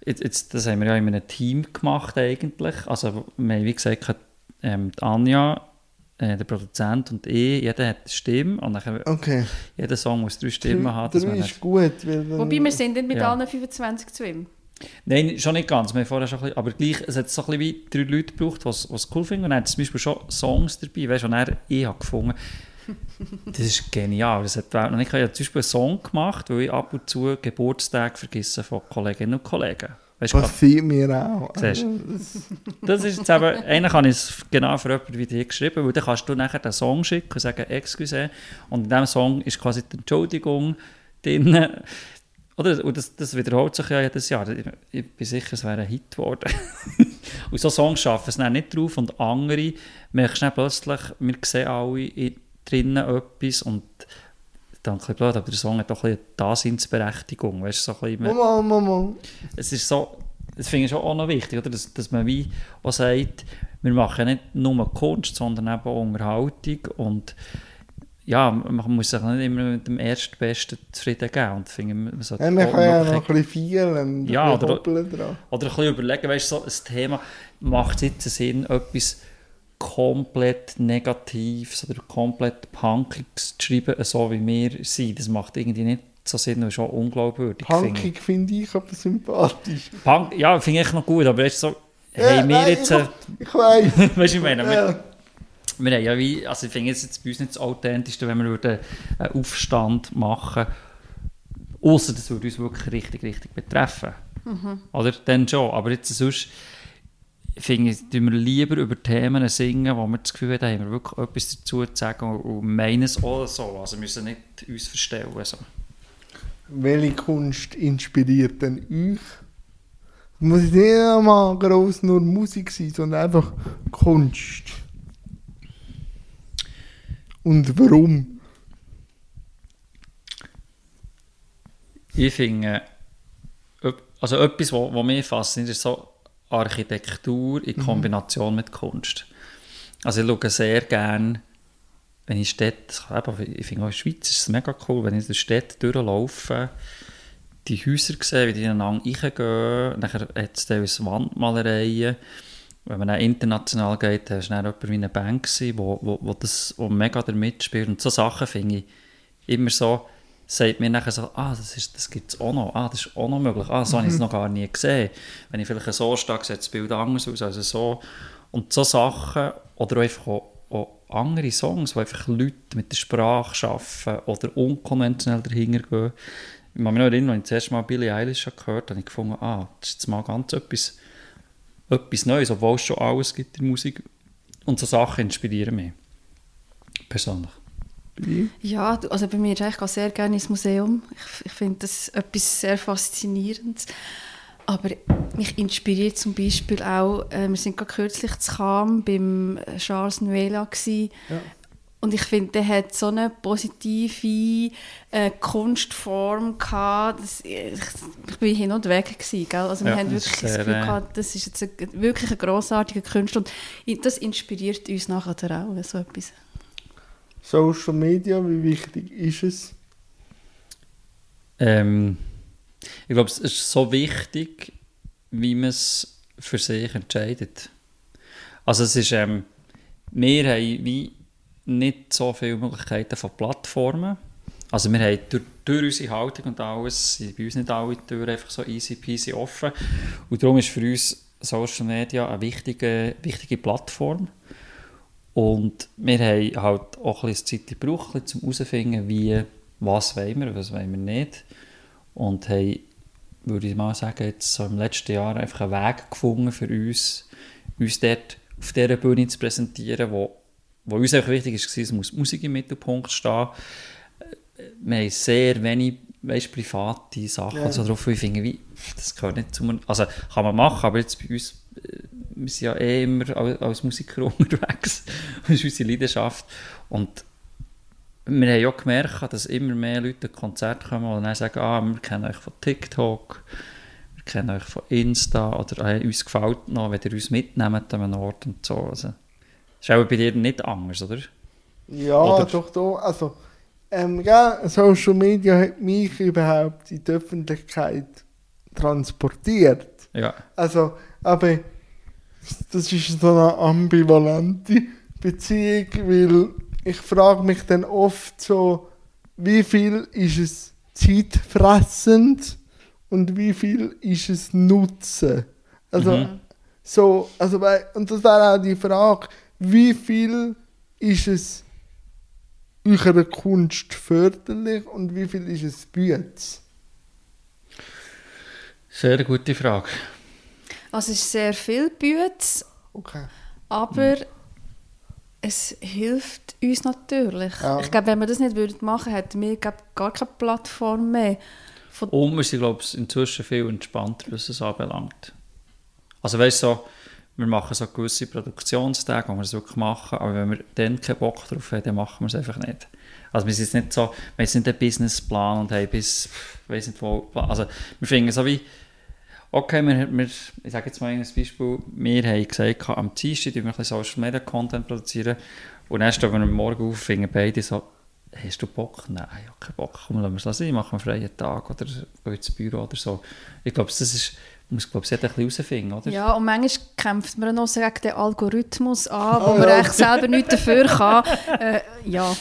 jetzt, jetzt, das haben wir ja in einem Team gemacht eigentlich. Also, wir haben, wie gesagt, ähm, die Anja, äh, der Produzent und ich, jeder hat eine Stimme und nachher, Okay. jeder Song muss drei Stimmen haben. man ist nicht- gut. Weil dann, Wobei wir sind nicht mit Ja. allen 25 zu ihm. Nein, schon nicht ganz. Wir haben vorher schon bisschen, aber gleich, es hat so ein bisschen wie drei Leute gebraucht, die es cool finden. Und dann hat es zum Beispiel schon Songs dabei, weißt du, und er, ich habe gefunden, das ist genial. Das hat noch nicht. Ich habe zum Beispiel einen Song gemacht, weil ich ab und zu Geburtstage vergesse von Kolleginnen und Kollegen. Weißt, sieht mir auch. Siehst das- ist jetzt eben, eigentlich habe ich es genau für jemanden wie dich geschrieben, weil dann kannst du nachher den Song schicken und sagen, excuse, und in diesem Song ist quasi die Entschuldigung drin. Oder? Und das, das wiederholt sich ja jedes Jahr. Ich, ich bin sicher, es wäre ein Hit geworden. und so Songs schaffen es dann nicht drauf und andere merkst du plötzlich, wir sehen alle in- drinnen etwas und dann ein blöd, aber der Song hat auch ein bisschen eine Daseinsberechtigung. Weißt, du, so ein bisschen, Mama, Mama. es ist so, das finde ich schon auch noch wichtig, oder? Dass, dass man wie auch sagt, wir machen nicht nur Kunst, sondern eben auch Unterhaltung und ja, man muss sich nicht immer mit dem Erstbesten zufrieden geben und finde, man sollte Ja, man kann ja noch ein bisschen vielen. Ja, oder- dran. oder ein bisschen überlegen, weißt du, so ein Thema, macht es jetzt Sinn, etwas komplett Negatives oder komplett Punkiges zu schreiben, so wie wir sind. Das macht irgendwie nicht so Sinn und auch unglaubwürdig. Punkig finde ich aber sympathisch. Punk, ja, finde ich noch gut, aber jetzt so, Ja, hey, wir nein, jetzt, Ich, äh, ich weiß. weißt du, ich meine, wir, Ja. wir haben ja wie, also ich finde es jetzt bei uns nicht das Authentischste, wenn wir würden einen Aufstand machen außer das würde uns wirklich richtig, richtig betreffen. Oder? Dann schon, aber jetzt sonst finde ich, tun wir lieber über Themen singen, wo wir das Gefühl haben, da haben wir wirklich etwas dazu zu sagen und, meinen es auch so, also wir müssen nicht uns verstellen. So. Welche Kunst inspiriert denn euch? Muss nicht einmal gross nur Musik sein, sondern einfach Kunst. Und warum? Ich finde, öp- also etwas, was, was mich fasziniert, ist so Architektur in Kombination mit Kunst. Also ich schaue sehr gerne, wenn ich Städte, ich finde auch in der Schweiz ist es mega cool, wenn ich in der Stadt durchlaufe, die Häuser sehe, wie die ineinander reingehen, nachher hat es teilweise Wandmalereien, wenn man dann international geht, dann ist dann jemand wie eine Banksy, wo, wo, wo das wo mega damit spielt. Und so Sachen finde ich immer so, sagt mir nachher so, ah, das, ist- das gibt es auch noch, ah, das ist auch noch möglich, ah, so habe ich es noch gar nie gesehen. Wenn ich vielleicht so stehe, sieht das Bild anders aus als so. Und so Sachen, oder auch einfach auch, auch andere Songs, wo einfach Leute mit der Sprache arbeiten oder unkonventionell dahinter gehen. Ich kann mich noch erinnern, als ich das erste Mal Billie Eilish gehört habe, habe ich gefunden, ah, das ist jetzt mal ganz etwas, etwas Neues, obwohl es schon alles gibt in der Musik. Und so Sachen inspirieren mich. Persönlich. Ja, also bei mir ich gehe sehr gerne ins Museum. Ich, ich finde das etwas sehr Faszinierendes. Aber mich inspiriert zum Beispiel auch, äh, wir sind gerade kürzlich zu Cham beim äh, Charles Nuela gsi. Und ich finde, der hat so eine positive äh, Kunstform gehabt. Das, ich, ich bin hin und weg gewesen, gell? Also wir Ja, haben wirklich das Gefühl äh, gehabt, das ist jetzt ein, wirklich ein grossartiger Künstler. Und das inspiriert uns nachher auch, so etwas. Social Media, wie wichtig ist es? Ähm, ich glaube, es ist so wichtig, wie man es für sich entscheidet. Also es ist, ähm, wir haben wie nicht so viele Möglichkeiten von Plattformen. Also wir haben durch, durch unsere Haltung und alles, sind bei uns nicht alle Türen einfach so easy peasy offen. Und darum ist für uns Social Media eine wichtige, wichtige Plattform. Und wir haben halt auch ein bisschen Zeit gebraucht, um herauszufinden, wie, was wollen wir, was wollen wir nicht. Und haben, würde ich mal sagen, jetzt so im letzten Jahr einfach einen Weg gefunden für uns, uns dort auf dieser Bühne zu präsentieren, wo, wo uns auch wichtig ist, es muss Musik im Mittelpunkt stehen. Wir haben sehr wenig weißt, private Sachen Ja. so drauf, wo ich finde, wie, das gehört nicht zu. Also kann man machen, aber jetzt bei uns, äh, wir sind ja eh immer als, als Musiker unterwegs. Das ist unsere Leidenschaft. Und wir haben ja gemerkt, dass immer mehr Leute an Konzerte kommen und dann sagen, ah, wir kennen euch von TikTok, wir kennen euch von Insta oder hey, uns gefällt noch, wenn ihr uns mitnehmt an einem Ort und so. Also, das ist auch bei dir nicht anders, oder? Ja, Oder- doch, doch. Also, ähm, ja, Social Media hat mich überhaupt in die Öffentlichkeit transportiert. Ja. Also, aber das ist so eine ambivalente Beziehung, weil ich frage mich dann oft so, wie viel ist es zeitfressend und wie viel ist es Nutzen? Also, Mhm. so, also, und das wäre auch die Frage, wie viel ist es eurer Kunst förderlich und wie viel ist es Bütz? Sehr gute Frage. Also es ist sehr viel Bütz, Okay. aber es hilft uns natürlich. Ja. Ich glaube, wenn wir das nicht würden machen, hätten wir glaub, gar keine Plattform mehr. Von, Und wir sind, glaube ich, inzwischen viel entspannter, was es anbelangt. Also weißt du, so, wir machen so gewisse Produktionstage, wo wir es wirklich machen, aber wenn wir dann keinen Bock drauf haben, dann machen wir es einfach nicht. Also wir sind jetzt nicht so, wir haben jetzt nicht einen Businessplan und haben bis, weiß nicht wo, also wir finden so wie, okay, wir, wir, ich sage jetzt mal ein Beispiel, wir haben gesagt, am Dienstag wir ein bisschen Social Media Content produzieren und dann stehen wir am Morgen auf und finden beide so, hast du Bock? Nein, ich habe keinen Bock, komm, lassen wir es sein, machen einen freien Tag oder gehen ins Büro oder so. Ich glaube, das ist, muss glaube ich, ein bisschen herausfinden, oder? ja, und manchmal kämpft man noch so gegen den Algorithmus an, wo Ah, man ja. eigentlich selber nichts dafür kann. Äh, ja,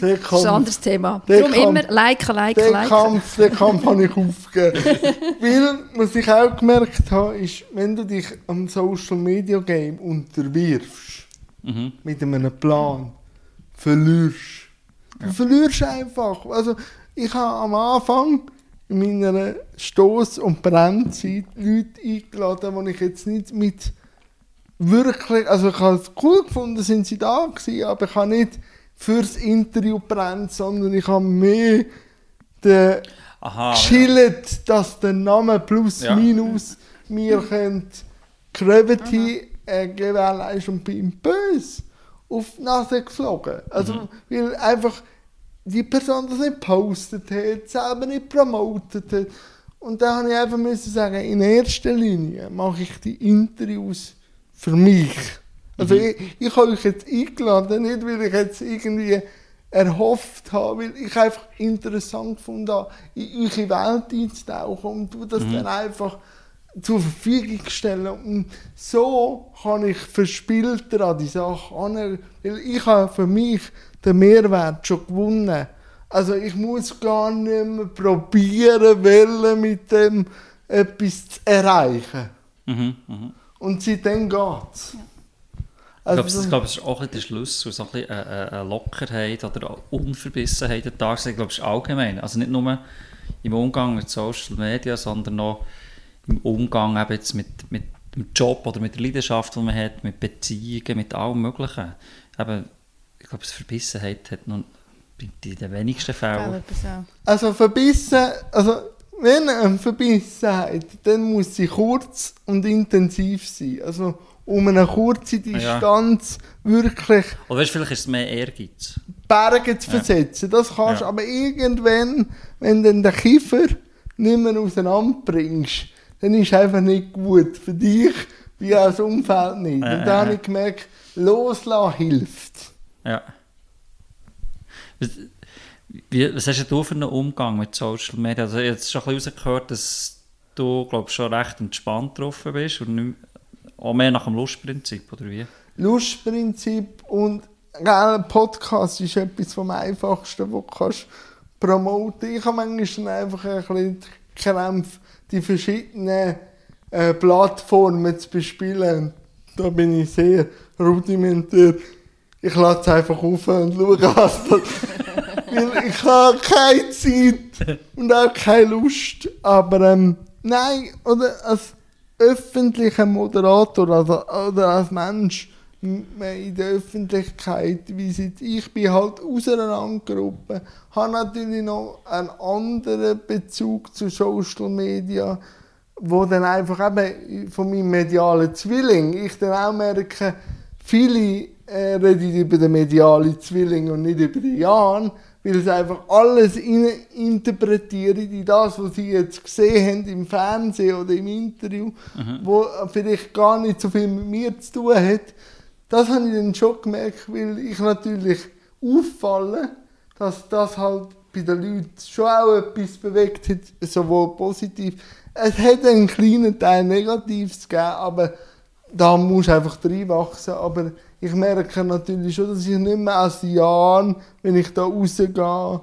Der das ist ein anderes Thema. Darum Kampf- immer liken, liken, den liken. Kampf, den Kampf habe ich aufgegeben. Weil, was ich auch gemerkt habe, ist, wenn du dich am Social Media Game unterwirfst, Mhm. mit einem Plan, verlierst. Du verlierst einfach. Also, ich habe am Anfang in meiner Stoß- und Brennzeit Leute eingeladen, die ich jetzt nicht mit wirklich, also ich habe es cool gefunden, sind sie da gewesen, aber ich habe nicht fürs Interview brennt, sondern ich habe mehr den Aha, chillt, dass der Name plus Ja. minus mir könnt Gravity äh, gewährleisten und bin böse auf die Nase geflogen. Also, Mhm. weil einfach die Person das nicht gepostet hat, selber nicht promotet hat. Und da habe ich einfach müssen sagen, in erster Linie mache ich die Interviews für mich. Also Mhm. ich, ich habe euch jetzt eingeladen, nicht weil ich jetzt irgendwie erhofft habe, weil ich einfach interessant gefunden habe, in eure Welt einzutauchen und du das dann einfach zur Verfügung stellen. Und so kann ich verspielter an die Sache an, weil ich habe für mich den Mehrwert schon gewonnen. Also ich muss gar nicht mehr probieren, wollen, mit dem etwas zu erreichen. Mhm, mhm. Und seitdem geht's. Ich glaube, Also, das, ich glaube, das ist auch ein der Schlüssel, so ein bisschen eine, eine- Lockerheit oder eine Unverbissenheit den Tag. Ich glaube, das ist allgemein. Also nicht nur im Umgang mit Social Media, sondern auch im Umgang eben jetzt mit, mit dem Job oder mit der Leidenschaft, die man hat, mit Beziehungen, mit allem Möglichen. Eben, ich glaube, das Verbissenheit hat noch in den wenigsten Fällen. also verbissen, also wenn eine Verbissenheit, dann muss sie kurz und intensiv sein. Also um eine kurze ja. Distanz wirklich Oder weißt, vielleicht ist es mehr Ehrgeiz. Berge zu versetzen. Das kannst du, Ja. aber irgendwann, wenn du den Kiefer nicht mehr auseinanderbringst, dann ist es einfach nicht gut für dich, wie auch das Umfeld nicht. Und da äh, habe ich gemerkt, loslassen hilft. Ja. Was, wie, was hast du für einen Umgang mit Social Media? Also jetzt schon ein bisschen rausgehört, dass du, glaube schon recht entspannt drauf bist und nicht, auch mehr nach dem Lustprinzip, oder wie? Lustprinzip und gell, Podcast ist etwas vom Einfachsten, was du kannst promoten Ich habe manchmal einfach ein bisschen Krämpfe, die verschiedenen äh, Plattformen zu bespielen. Da bin ich sehr rudimentär. Ich lasse es einfach auf und schaue, was das... Weil ich habe keine Zeit und auch keine Lust. Aber ähm, nein, oder als öffentlicher Moderator also, oder als Mensch in der Öffentlichkeit, wie ich bin halt aus einer anderen habe natürlich noch einen anderen Bezug zu Social Media, wo dann einfach eben von meinem medialen Zwilling, ich dann auch merke, viele äh, reden über den medialen Zwilling und nicht über den Jan, weil sie einfach alles interpretieren in das, was sie jetzt gesehen haben im Fernsehen oder im Interview, wo vielleicht gar nicht so viel mit mir zu tun hat. Das habe ich dann schon gemerkt, weil ich natürlich auffalle, dass das halt bei den Leuten schon auch etwas bewegt hat, sowohl positiv. Es hat einen kleinen Teil Negatives gegeben, aber da muss einfach reinwachsen. Aber ich merke natürlich schon, dass ich nicht mehr als Jan, wenn ich da rausgehe,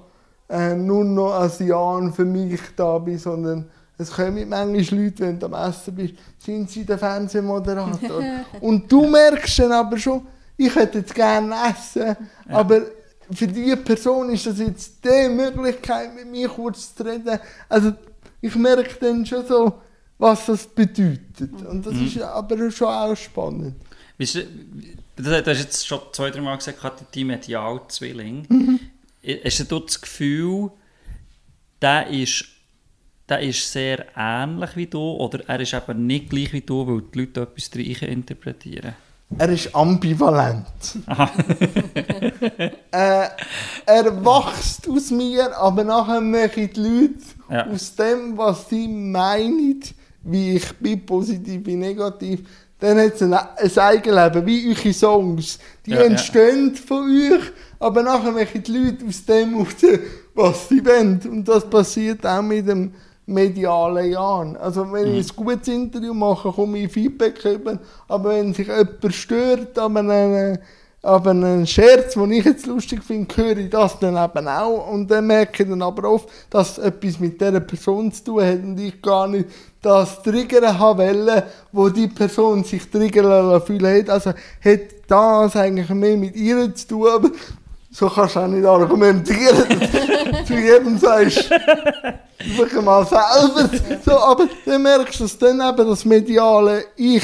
äh, nur noch als Jan für mich da bin, sondern es kommen manchmal Leute, wenn du am Essen bist, sind sie der Fernsehmoderator. Und du merkst dann aber schon, ich hätte jetzt gerne essen, aber für diese Person ist das jetzt die Möglichkeit, mit mir kurz zu reden. Also ich merke dann schon so, was das bedeutet. Und das ist aber schon auch spannend. Weißt du, du hast jetzt schon zwei, drei Mal gesagt, die Medial-Zwilling. Hast du das Gefühl, der ist, der ist sehr ähnlich wie du oder er ist eben nicht gleich wie du, weil die Leute etwas rein interpretieren? Er ist ambivalent. äh, er wächst aus mir, aber nachher machen die Leute Ja. aus dem, was sie meinen, wie ich bin, positiv, wie negativ, dann hat es ein, ein Eigenleben, wie eure Songs. Die Ja, ja. entstehen von euch, aber nachher machen die Leute aus dem raus, was sie wollen. Und das passiert auch mit dem medialen Jahren. Also wenn ich ein gutes Interview mache, komme ich Feedback über, aber wenn sich jemand stört an einem, an einem Scherz, den ich jetzt lustig finde, höre ich das dann eben auch und dann merke ich dann aber oft, dass es etwas mit dieser Person zu tun hat und ich gar nicht das triggern wollen, wo die Person sich triggern fühlen hat. Also hat das eigentlich mehr mit ihr zu tun, aber so kannst du auch nicht argumentieren, du jedem sagst, schau mal selber. So, aber dann merkst du, dass dann eben das mediale Ich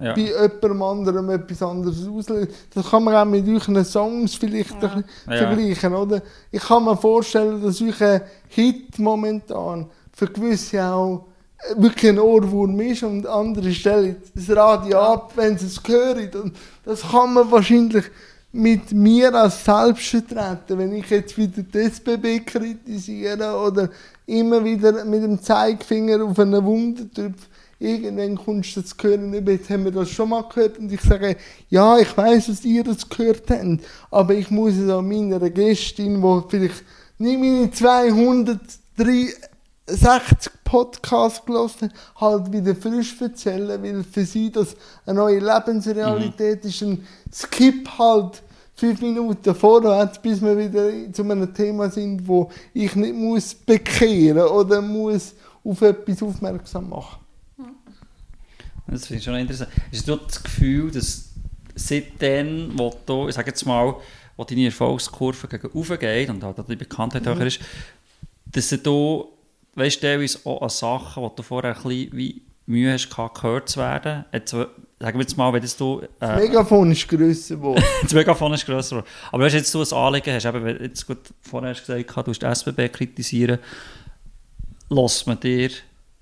Ja. bei jemandem anderem etwas anderes auslöst. Das kann man auch mit euren Songs vielleicht ein bisschen Ja. vergleichen, oder? Ich kann mir vorstellen, dass euer Hit momentan für gewisse auch äh, wirklich ein Ohrwurm ist und andere stellen das Radio ab, wenn sie es hören. Und das kann man wahrscheinlich mit mir als Selbstvertreter, wenn ich jetzt wieder die SBB kritisiere oder immer wieder mit dem Zeigefinger auf einen Wunder drücke, irgendwann kommst du das hören, jetzt haben wir das schon mal gehört? Und ich sage, ja, ich weiß, dass ihr das gehört habt, aber ich muss es an meiner Gästin, wo vielleicht nicht meine 260 Podcasts gelesen halt wieder frisch erzählen, weil für sie das eine neue Lebensrealität ist, ein Skip halt fünf Minuten vorwärts, bis wir wieder zu einem Thema sind, wo ich nicht muss bekehren oder muss auf etwas aufmerksam machen. Das finde ich schon interessant. Hast du das Gefühl, dass seitdem, wo du, ich sage jetzt mal, wo deine Erfolgskurve gegen geht und auch die Bekanntheit höher ist, dass du, weißt du, auch an Sachen, die du vorher ein bisschen wie Mühe hast, gehört zu werden. Jetzt, sagen wir jetzt mal, wenn das du... Das Äh, Megafon ist grösser geworden. das Megafon ist grösser geworden. Aber wenn jetzt du ein Anliegen hast, eben, jetzt gut, vorher hast du gesagt, du hast die SBB kritisieren, lässt man dir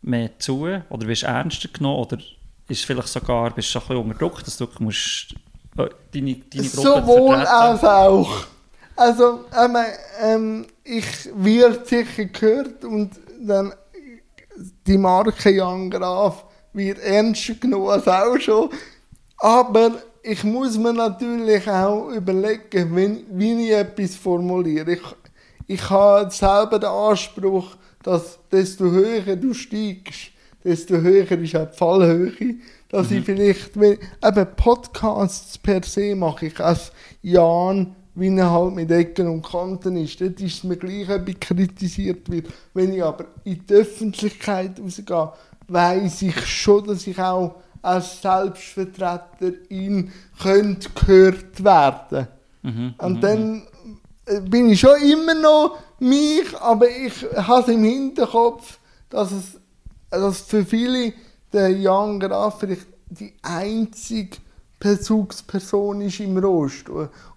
mehr zu oder wirst du ernster genommen oder ist vielleicht sogar, bist du ein bisschen unter Druck, dass du musst, äh, deine, deine Gruppe Sowohl vertreten? als auch. Also, ähm, ähm, ich werde sicher gehört und dann die Marke Jan Graf wird ernster genommen als auch schon. Aber ich muss mir natürlich auch überlegen, wenn, wie ich etwas formuliere. Ich, ich habe selber den Anspruch, dass desto höher du steigst, desto höher ist auch die Fallhöhe. Dass ich vielleicht, wenn, eben Podcasts per se mache ich als Jan, wie er halt mit Ecken und Kanten ist. Dort ist es mir gleich, ob ich kritisiert wird. Wenn ich aber in die Öffentlichkeit rausgehe, weiss ich schon, dass ich auch als Selbstvertreterin könnte gehört werden Mhm. Und dann äh, bin ich schon immer noch mich, aber ich habe es im Hinterkopf, dass es dass für viele der Jan Graf vielleicht die einzige Bezugsperson ist im Rost.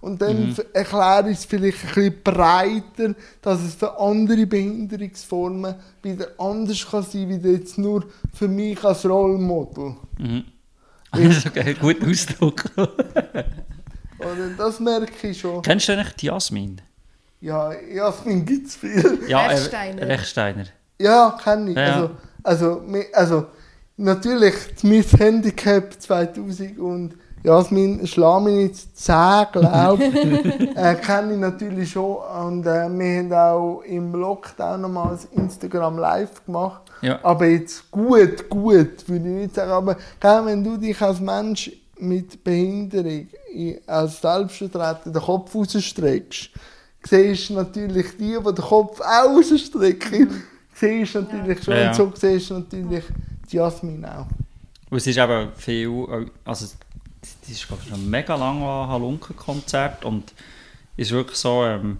Und dann Mhm. erkläre ich es vielleicht ein bisschen breiter, dass es für andere Behinderungsformen wieder anders kann sein, wie jetzt nur für mich als Rollmodel. Mhm. Das ist okay, guter Ausdruck. Oder das merke ich schon. Kennst du eigentlich die Jasmin? Ja, Jasmin gibt es viel. Ja, äh, Rechsteiner. Rechsteiner. Ja, kenne ich. Ja. Also, also, also, natürlich, Miss Handicap 2000 und Jasmin Schlaminitz 10, glaube ich, äh, kenne ich natürlich schon. Und äh, wir haben auch im Lockdown nochmal das Instagram live gemacht. Ja. Aber jetzt gut, gut, würde ich nicht sagen. Aber gell, wenn du dich als Mensch mit Behinderung als Selbstvertreter den Kopf rausstreckst, siehst du natürlich die, die den Kopf auch rausstrecken, siehst du natürlich schon. Ja, ja. Und so siehst du natürlich die Jasmin auch. Und es ist eben viel, also das ist glaube ich schon mega lang an Halunken-Konzert und ist wirklich so, ähm,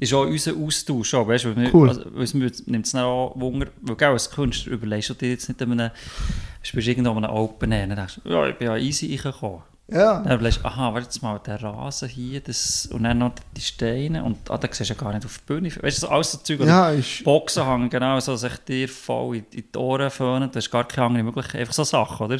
ist auch unser Austausch. Auch, weißt, weil wir, Cool. also, mir nimmt es auch Wunder, weil du als Künstler überlegst du dir jetzt nicht an einem, du bist irgendwo an einem Open Air, dann denkst du, ja, ich bin ja easy reingekommen. Ja. Dann überlegst du, aha, warte jetzt mal, der Rasen hier, das, und dann noch die Steine, und ah, da siehst du ja gar nicht auf die Bühne. Weißt du, so alles so Zeug, Ja, ist, Boxen hängen, genau, so sich dir voll in, in die Ohren föhnen, du hast gar keine andere Möglichkeit, einfach so Sachen, oder?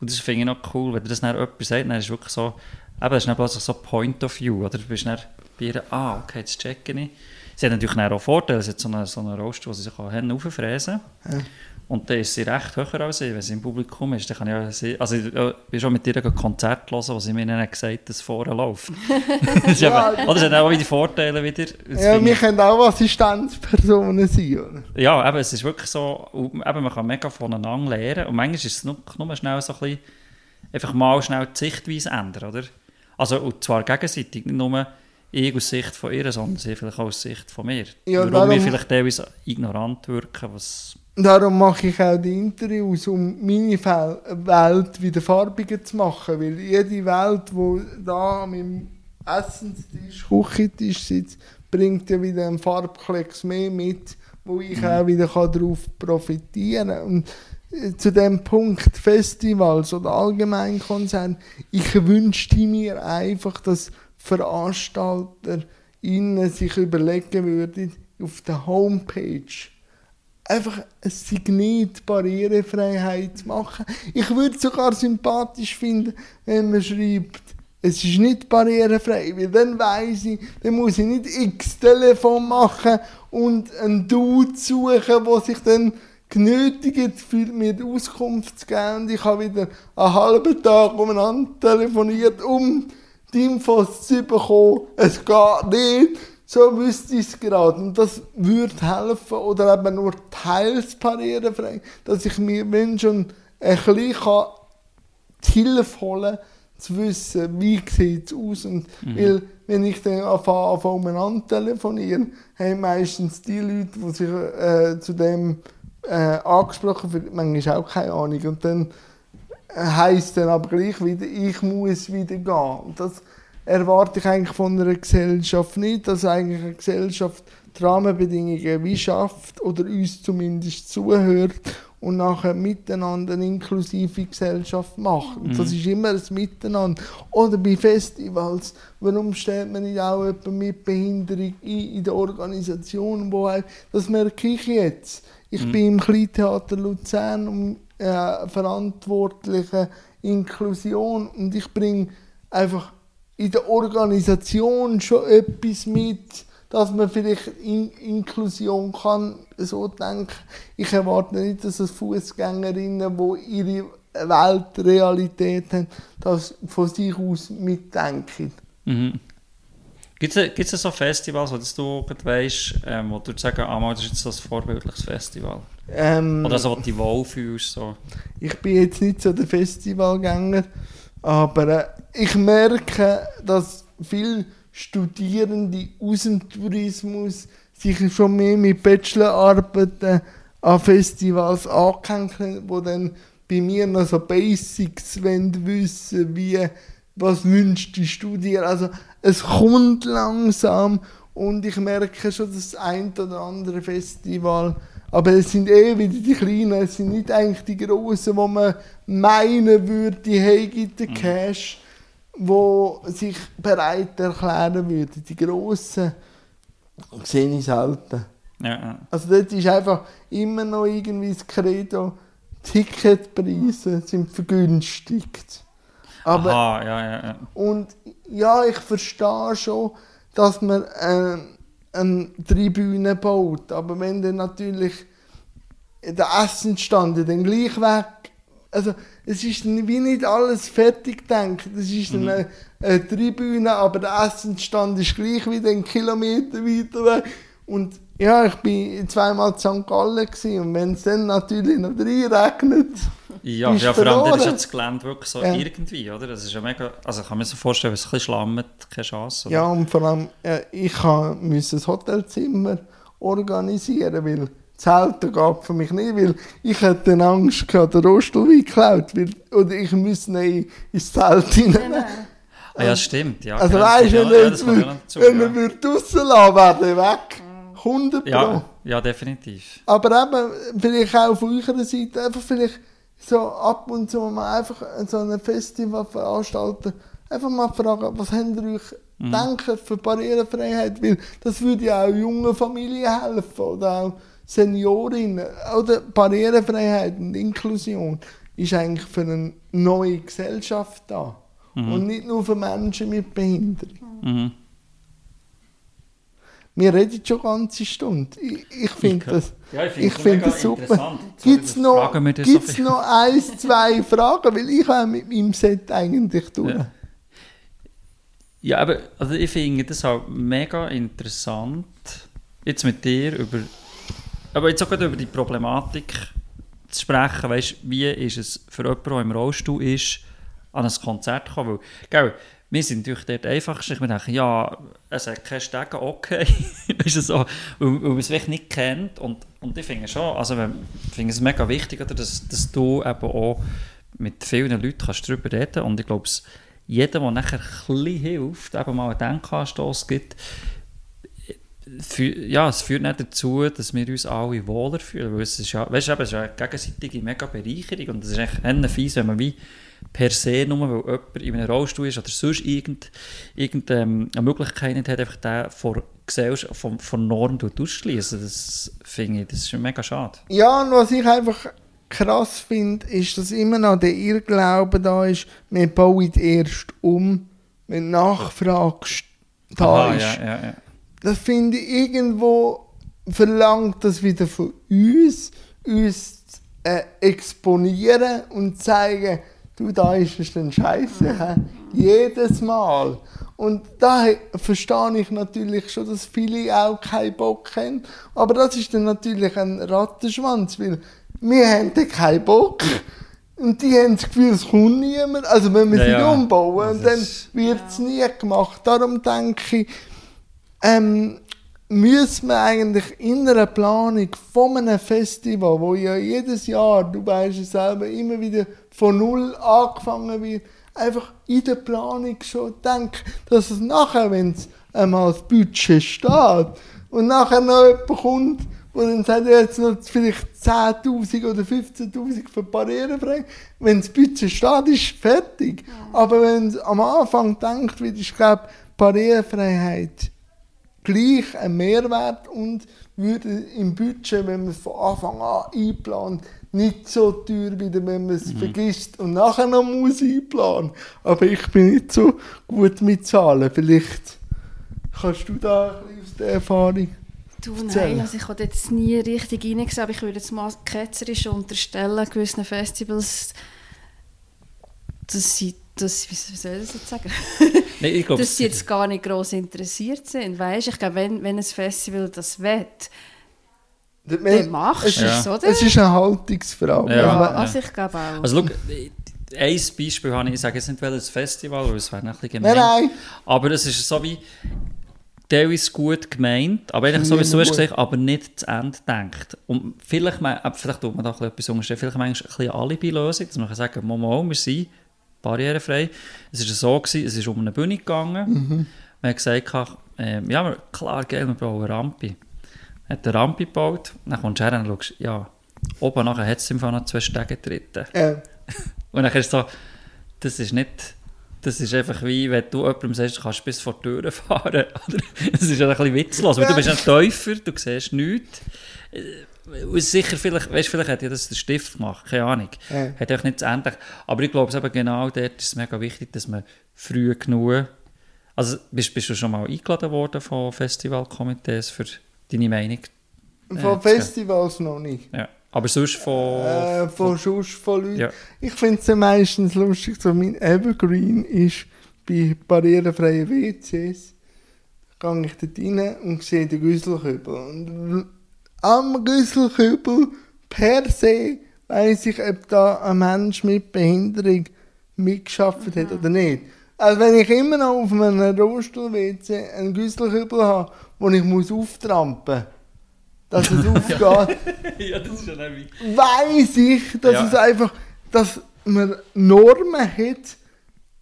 Und das finde ich noch cool, wenn dir das dann jemand sagt, dann ist es wirklich so, eben, das ist dann plötzlich so Point of View, oder? Du bist dann bei ihr, ah, okay, jetzt checke ich. Sie hat natürlich auch Vorteile, sie hat so einen, so einen Rost, wo sie sich auffräsen kann. Und dann ist sie recht höher als ich, wenn sie im Publikum ist. Dann kann ich auch sie, also ich bin schon mit ihr ein Konzert hören, wo sie mir dann gesagt hat, dass vorne läuft. das Ja, eben, oder das hat auch wieder Vorteile wieder. Das ja, wir ich- können auch Assistenzpersonen sein, oder? ja, eben, es ist wirklich so, eben, man kann mega voneinander lernen und manchmal ist es nur, nur schnell so ein bisschen, einfach mal schnell die Sichtweise ändern, oder? Also, und zwar gegenseitig, nicht nur ich aus Sicht von ihr, sondern sie vielleicht auch aus Sicht von mir. Ja, Warum darum- wir vielleicht teilweise ignorant wirken, was... Darum mache ich auch die Interviews, um meine Welt wieder farbiger zu machen. Weil jede Welt, die da an meinem Essenstisch, Küchentisch sitzt, bringt ja wieder einen Farbklecks mehr mit, wo ich auch wieder darauf profitieren kann. Und äh, zu dem Punkt Festivals oder Allgemeinkonzerne, ich wünschte mir einfach, dass Veranstalter sich überlegen würden, auf der Homepage einfach ein Signet Barrierefreiheit zu machen. Ich würde es sogar sympathisch finden, wenn man schreibt, es ist nicht barrierefrei, weil dann weiss ich, dann muss ich nicht x Telefon machen und einen Dude suchen, der sich dann genötigt fühlt, mir die Auskunft zu geben und ich habe wieder einen halben Tag umeinander telefoniert, um die Infos zu bekommen. Es geht nicht. So wüsste ich es gerade. Und das würde helfen, oder eben nur teils barrierefrei, dass ich mir, wenn schon, ein bisschen kann die Hilfe holen zu wissen, wie sieht es aus. Und weil, wenn ich dann anfange, anfange umeinander telefonieren, haben meistens die Leute, die sich äh, zu dem äh, angesprochen fühlen, manchmal auch keine Ahnung. Und dann heisst dann aber gleich wieder, ich muss wieder gehen. Und das erwarte ich eigentlich von einer Gesellschaft nicht, dass eigentlich eine Gesellschaft die Rahmenbedingungen wie schafft oder uns zumindest zuhört und nachher miteinander eine inklusive Gesellschaft macht. Und das ist immer ein Miteinander. Oder bei Festivals, warum stellt man nicht auch jemanden mit Behinderung ein in der Organisation, wo auch, das merke ich jetzt. Ich bin im Kleintheater Luzern um äh, verantwortliche Inklusion und ich bringe einfach in der Organisation schon etwas mit, dass man vielleicht in Inklusion kann so denken. Ich erwarte nicht, dass es Fußgängerinnen, die ihre Weltrealität haben, das von sich aus mitdenken. Mhm. Gibt es so Festivals, wo du weißt, ähm, wo du sagen, ah, das ist jetzt so ein vorbildliches Festival? Ähm, Oder so, wo du dich wohlfühlst? So. Ich bin jetzt nicht so der Festivalgänger, aber äh, ich merke, dass viele Studierende aus dem Tourismus sich schon mehr mit Bachelorarbeiten an Festivals angehängt wo dann bei mir noch so Basics wissen, wie was wünscht die Studie. Also es kommt langsam und ich merke schon das ein oder andere Festival, aber es sind eh wieder die Kleinen, es sind nicht eigentlich die Großen, wo man meinen würde, die haben den Cash, wo sich bereit erklären würden. Die Großen sehe ich selten. Ja, ja. Also dort ist einfach immer noch irgendwie das Credo, Ticketpreise sind vergünstigt. Aber Aha, ja, ja, ja. und ja, ich verstehe schon, dass man äh, eine Tribüne baut. Aber wenn dann natürlich der Essensstand dann gleich weg. Also es ist wie nicht alles fertig gedacht. Es ist dann eine, eine Tribüne, aber der Essensstand ist gleich wieder einen Kilometer weiter weg. Und ja, ich bin zweimal in St. Gallen gewesen, und wenn es dann natürlich noch reinregnet, Ja, ja vor allem ist ja das Gelände wirklich so Ja. irgendwie, oder? Das ist ja mega, also ich kann mir so vorstellen, wenn es ein bisschen schlammt, keine Chance. Oder? Ja, und vor allem, äh, ich musste ein Hotelzimmer organisieren, weil Zelten geht für mich nicht, weil ich hätte dann Angst gehabt, der Rostel wird geklaut, weil, oder ich müsste ihn ins Zelt Nein, hinein. nein. Ah, ja, stimmt. Ja, Also ja, weißt du, wenn, ja- ja, ja dazu, wenn er ja. würde draussen lassen, wäre er weg. 100 Pro. Ja, ja, definitiv. Aber eben, vielleicht auch von eurer Seite, einfach vielleicht so ab und zu mal einfach so ein Festival veranstalten, einfach mal fragen, was habt ihr euch Mhm. denken für Barrierefreiheit, weil das würde ja auch jungen Familien helfen oder auch Seniorinnen. Oder Barrierefreiheit und Inklusion ist eigentlich für eine neue Gesellschaft da und nicht nur für Menschen mit Behinderung. Mhm. Wir reden schon eine ganze Stunde. Ich, ich finde das, Ja, ich finde ich es finde mega das super. interessant. Gibt es noch, gibt's noch eins, zwei Fragen? Weil ich habe mit meinem Set eigentlich durch. Ja. Ja, aber also ich finde das auch mega interessant, jetzt mit dir über, aber jetzt auch gerade über die Problematik zu sprechen, weißt, wie ist es für jemanden, der im Rollstuhl ist, an ein Konzert zu kommen, weil, gell, wir sind natürlich dort einfachst, wir denken, ja, es hat keine Stege, okay, ist so, weil, weil man es wirklich nicht kennt. Und, und ich finde schon, also finde es mega wichtig, oder, dass, dass du eben auch mit vielen Leuten kannst darüber reden. Und ich glaube, jeder, der nachher ein bisschen hilft, eben mal einen Denkanstoss gibt, fü- ja, es führt nicht dazu, dass wir uns alle wohler fühlen. Weil es ist ja, weißt du, es ist ja eine gegenseitige mega Bereicherung und es ist echt fies, wenn man wie per se, nur weil jemand in einem Rollstuhl ist oder sonst irgend, irgendeine Möglichkeit nicht hat, einfach den von Gesellschaft, von, von Norm ausschließen. Das finde ich, das ist mega schade. Ja, und was ich einfach krass finde, ist, dass immer noch der Irrglaube da ist, wir bauen erst um, wenn Nachfrage da Aha, ist. ja, ja, ja. Das finde ich irgendwo verlangt das wieder von uns, uns äh, exponieren und zeigen, du, da ist es dann scheiße. hä? Jedes Mal. Und da he- verstehe ich natürlich schon, dass viele auch keinen Bock haben. Aber das ist dann natürlich ein Rattenschwanz, weil wir haben dann keinen Bock. Und die haben das Gefühl, es kommt niemand. Also wenn wir Ja, sie ja. umbauen, dann wird es nie gemacht. Darum denke ich, ähm, müssen wir eigentlich in einer Planung von einem Festival, wo ja jedes Jahr, du weißt es selber, immer wieder von Null angefangen wird, einfach in der Planung schon denken, dass es nachher, wenn es einmal das Budget steht und nachher noch jemand kommt, wo dann sagt, ja, jetzt noch vielleicht 10'000 oder 15'000 für barrierefrei. Wenn das Budget steht, ist fertig. Aber wenn es am Anfang denkt wird, ist, glaube Barrierefreiheit gleich ein Mehrwert und würde im Budget, wenn man es von Anfang an einplant, nicht so teuer wieder, wenn man es vergisst und nachher noch muss einplanen. Aber ich bin nicht so gut mit Zahlen. Vielleicht kannst du da ein bisschen aus der Erfahrung. Du, nein, also ich habe jetzt nie richtig reingesehen, aber ich würde jetzt mal ketzerisch unterstellen, gewissen Festivals, dass sie, dass, wie soll ich das jetzt sagen? Glaube, dass sie jetzt gar nicht gross interessiert sind. Weißt? Ich glaube, wenn, wenn ein Festival das will, dann machst du Ja. es, oder? Es ist eine Haltungsfrage. Ja. Ja, also ich glaube auch. Also, schau, ein Beispiel habe ich, ich sage jetzt nicht welches Festival, weil es wäre ein bisschen gemein. Nein, nein. Aber es ist so wie, teilweise gut gemeint, aber eigentlich so wie du hast Gut. gesagt, aber nicht zu Ende denkt. Und vielleicht, me- äh, vielleicht tut man da ein bisschen etwas unterstellen, vielleicht manchmal ein bisschen Alibi-Lösung, dass man kann sagen, mal, wir sind barrierefrei. Es war so, gewesen, es ist um eine Bühne gegangen. Mhm. Man hat gesagt, ähm, ja, klar, gell, wir brauchen eine Rampe. Hat eine Rampe gebaut, dann kommst du her und schaust, ja, oben nachher hat es im Fall noch zwei Stege dritten. Äh, Und dann ist so, das ist nicht, das ist einfach wie, wenn du jemandem sagst, du kannst bis vor die Tür fahren. Das ist ja ein bisschen witzlos, weil du bist ein Täufer, du siehst nichts. Äh, und sicher, vielleicht, weißt, vielleicht hat ja das der Stift gemacht, keine Ahnung. Ja. Hat auch nicht zu Ende. Aber ich glaube, eben genau dort ist es mega wichtig, dass man früh genug... Also bist, bist du schon mal eingeladen worden von Festivalkomitees für deine Meinung? von Ja, Festivals noch nicht. Ja. Aber sonst von... Äh, von Schuss von Leuten. Ja. Ich finde es ja meistens lustig, so mein Evergreen ist bei barrierefreien WCs, gehe ich dort rein und sehe den Güsselkübel. Und am Güsselkübel per se weiss ich, ob da ein Mensch mit Behinderung mitgeschafft hat oder nicht. Also wenn ich immer noch auf einem Rollstuhl-WC einen Güsselkübel habe, wo ich muss auftrampen muss, dass es aufgeht, ja, das ist ja wie... weiß ich, dass Ja. es einfach, dass man Normen hat,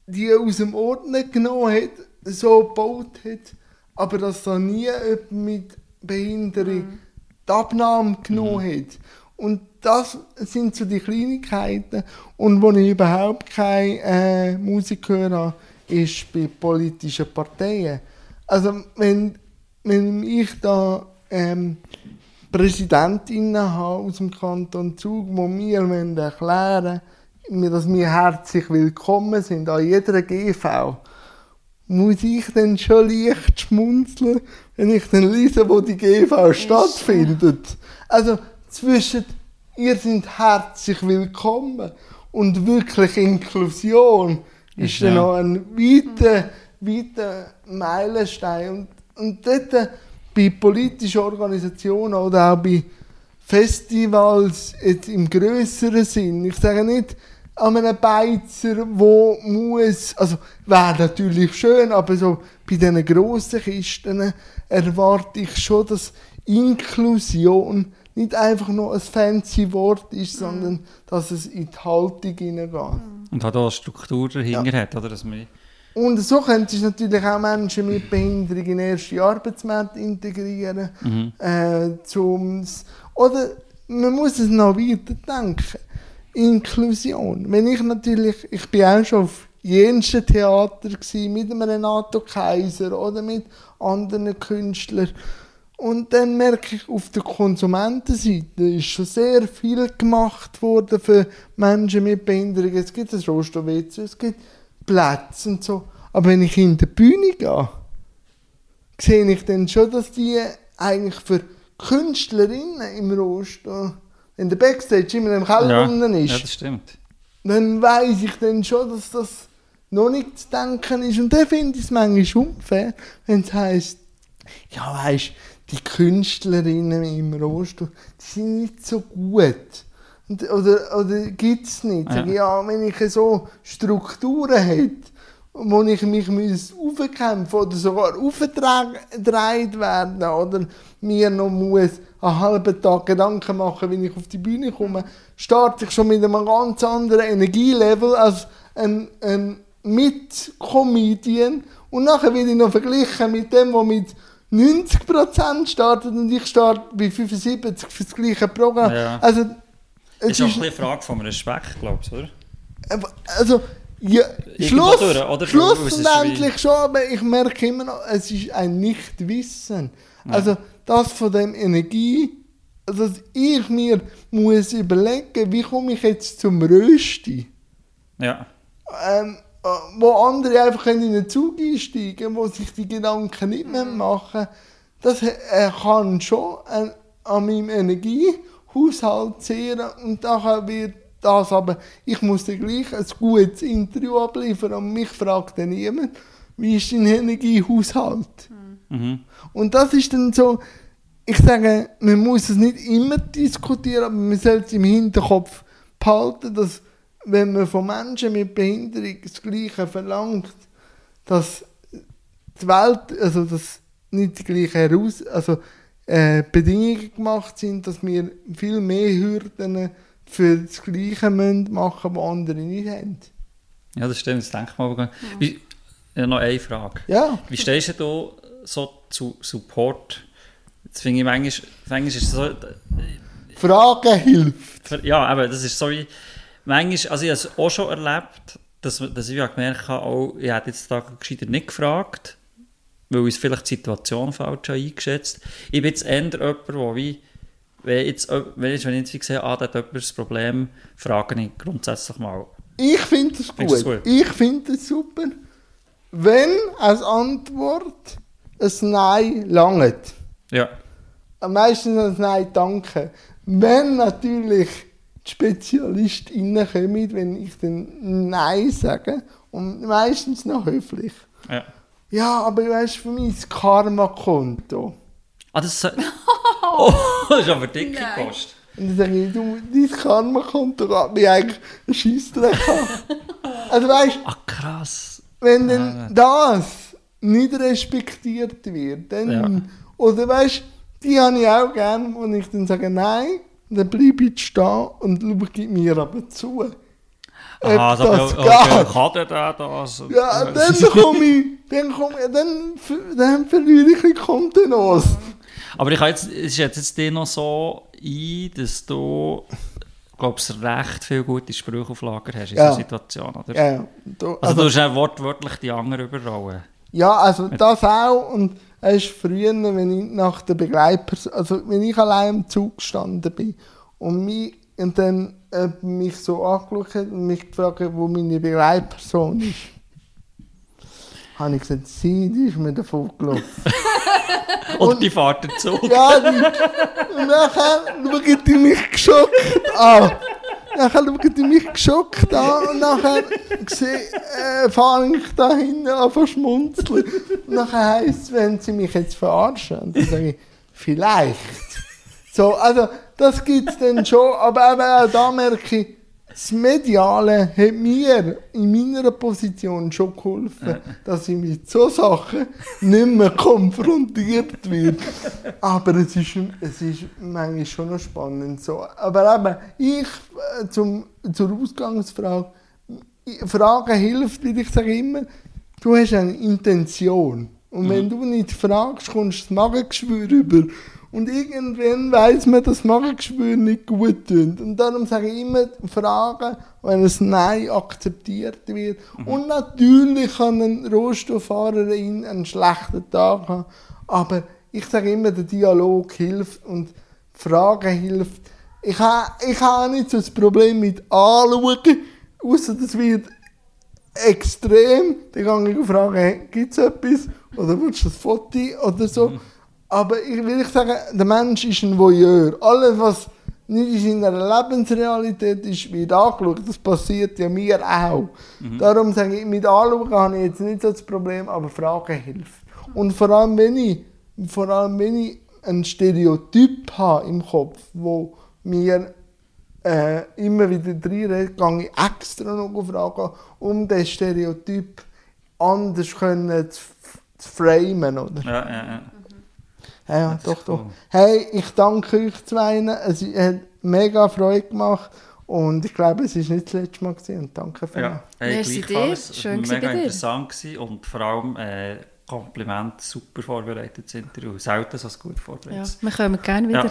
die aus dem Ordner genommen hat, so gebaut hat, aber dass da nie jemand mit Behinderung die Abnahme genommen hat. Und das sind so die Kleinigkeiten. Und wo ich überhaupt keine äh, Musik höre, ist bei politischen Parteien. Also wenn, wenn ich da ähm, Präsidentinnen habe aus dem Kanton Zug, die mir erklären wollen, dass wir herzlich willkommen sind an jeder GV, muss ich dann schon leicht schmunzeln, wenn ich dann lese, wo die GV stattfindet. Also zwischen ihr seid herzlich willkommen und wirklich Inklusion ist Ja. dann noch ein weiter, weiter Meilenstein. Und, und dort bei politischen Organisationen oder auch bei Festivals jetzt im größeren Sinn, ich sage nicht an einem Beizer, wo muss, also wäre natürlich schön, aber so bei diesen grossen Kisten erwarte ich schon, dass Inklusion nicht einfach nur ein fancy Wort ist, sondern dass es in die Haltung hineingeht. Und hat auch eine Struktur dahinter hat, oder? Dass man, Und so könntest du natürlich auch Menschen mit Behinderung in den ersten Arbeitsmarkt integrieren. Äh, zum's, oder man muss es noch weiter denken. Inklusion. Wenn ich natürlich, ich bin auch schon auf jensten Theater gsi mit einem Renato Kaiser oder mit anderen Künstlern. Und dann merke ich, auf der Konsumentenseite ist schon sehr viel gemacht worden für Menschen mit Behinderung. Es gibt ein Rosto-WC, es gibt Plätze und so. Aber wenn ich in die Bühne gehe, sehe ich dann schon, dass die eigentlich für Künstlerinnen im Rosto, wenn der Backstage immer im Keller ja, unten ist, ja, das stimmt. dann weiß ich dann schon, dass das noch nicht zu denken ist. Und dann finde ich es manchmal unfair, wenn es heisst, ja weisst, die Künstlerinnen im Rosto, die sind nicht so gut. Und, oder oder gibt es nicht. Ja. Ja. ja, wenn ich so Strukturen hätte, wo ich mich muss aufkämpfen oder sogar aufgedreht werden oder mir noch muss einen halben Tag Gedanken machen, wenn ich auf die Bühne komme, starte ich schon mit einem ganz anderen Energielevel als ein, ein Mit-Comedian und nachher werde ich noch verglichen mit dem, der mit 90% startet und ich starte bei 75 für das gleiche Programm. Ja. Also, es ist auch eine Frage vom Respekt, glaubst du, oder? aber, Also, ja, Schluss, durch, oder? schlussendlich schon, aber ich merke immer noch, es ist ein Nichtwissen. Also, das von dem Energie, also dass ich mir muss überlegen, wie komme ich jetzt zum Rösti? Ja. Ähm, äh, wo andere einfach in den Zug einsteigen, wo sich die Gedanken nicht mehr machen, das äh, kann schon äh, an meinem Energiehaushalt zehren und nachher wird das aber, ich muss dann gleich ein gutes Interview abliefern und mich fragt dann niemand, wie ist dein Energiehaushalt? Mhm. Und das ist dann so, ich sage, man muss es nicht immer diskutieren, aber man sollte es im Hinterkopf behalten, dass wenn man von Menschen mit Behinderung das Gleiche verlangt, dass die Welt, also dass nicht die gleichen Heraus also, äh, Bedingungen gemacht sind, dass wir viel mehr Hürden für das Gleiche müssen machen, was andere nicht haben. ja, das stimmt, das denke ich mal. aber gar nicht. Wie, ja, noch eine Frage. Ja, Wie stehst du da so zu Support? Das finde ich manchmal, manchmal ist es so, Fragen hilft. ja, aber das ist so wie, manchmal, also ich habe es auch schon erlebt, dass, dass ich ja gemerkt habe, oh, ich hätte jetzt da gescheiter nicht gefragt, weil ich vielleicht die Situation falsch eingeschätzt. Ich bin jetzt eher jemand, der wie, wenn, jetzt, wenn, ich, jetzt sehe, ah, da hat jemand ein Problem, frage ich grundsätzlich mal. Ich finde es gut. gut? Ich finde es super. Wenn als Antwort ein Nein langt. Ja, Am meisten ein Nein danke. Wenn natürlich die SpezialistInnen kommen, wenn ich dann Nein sage, und meistens noch höflich. ja. Ja, aber weißt du, für mich ist das Karma-Konto. Ah, das, ist- oh, das ist aber dicke Nein. Post. Und dann sage ich, du, dein Karma-Konto geht mir eigentlich einen Scheissdreck an. Also weißt Ah, krass. wenn dann das nicht respektiert wird, dann, Ja. oder weißt die habe ich auch gern, wo ich dann sage, nein, dann bleibe ich stehen und schau, gib mir aber zu. Ah, so, das geht. kann der da das? Ja, dann komme ich, dann komme ich, dann, dann verliere ich bisschen Kontenance. Aber ich jetzt, es schätze jetzt dir noch so ein, dass du, glaubst recht viele gute Sprüche auf Lager hast in Ja. so Situationen, oder? Ja, ja. Du, Also, also, du hast ja wortwörtlich die anderen überrollen. ja, also das auch. Und es ist früher, wenn ich nach der Begleitperson, also wenn ich allein im Zug gestanden bin und, mich, und dann äh, mich so angeschaut hat und mich gefragt hat, wo meine Begleitperson ist, habe ich gesagt, sie, die ist mir davon gelaufen. Und, die Fahrt dazu. Ja, die, und nachher schaut die mich geschockt an. Nachher schaut die mich geschockt an und nachher sehe, äh, fange ich da hinten an zu schmunzeln. Und nachher heisst es, wenn sie mich jetzt verarschen, und dann sage ich, vielleicht. So, also, das gibt es dann schon, aber eben auch da merke ich, das Mediale hat mir in meiner Position schon geholfen, dass ich mit so Sachen nicht mehr konfrontiert werde. Aber es ist, es ist manchmal schon noch spannend. So. Aber eben, ich, äh, zum, zur Ausgangsfrage, Fragen hilft, weil ich sage immer, du hast eine Intention. Und wenn du nicht fragst, kommst du das Magengeschwür über. Und irgendwann weiß man, dass das Magengeschwür nicht gut tut. Und darum sage ich immer, fragen, wenn ein Nein akzeptiert wird. Und natürlich kann ein Rohstofffahrerin einen schlechten Tag haben. Aber ich sage immer, der Dialog hilft und Fragen hilft. Ich habe ich ha nicht so das Problem mit anschauen, außer das wird extrem. Dann gehe ich und frage, gibt es etwas? Oder willst du das Foto? Oder so. Aber ich will ich sagen, der Mensch ist ein Voyeur. Alles, was nicht in seiner Lebensrealität ist, wird angeschaut. Das passiert ja mir auch. Darum sage ich, mit Anschauen habe ich jetzt nicht so das Problem, aber Fragen hilft. Und vor allem, wenn ich, vor allem, wenn ich ein Stereotyp habe im Kopf, wo mir äh, immer wieder reinredet, gehe ich extra noch fragen, um den Stereotyp anders können zu, zu framen. Oder? Ja, ja, ja. Ja, ja, doch, doch. cool. Hey, ich danke euch zwei. Es hat mega Freude gemacht. Und ich glaube, es war nicht das letzte Mal. Gewesen. Und danke für Ja, hey, Merci gleichfalls. dir. Schön war mega interessant gewesen und vor allem äh, Kompliment, super vorbereitet sind Interview. Selten so gut Ja, vorbereitet. wir kommen gerne wieder. Ja,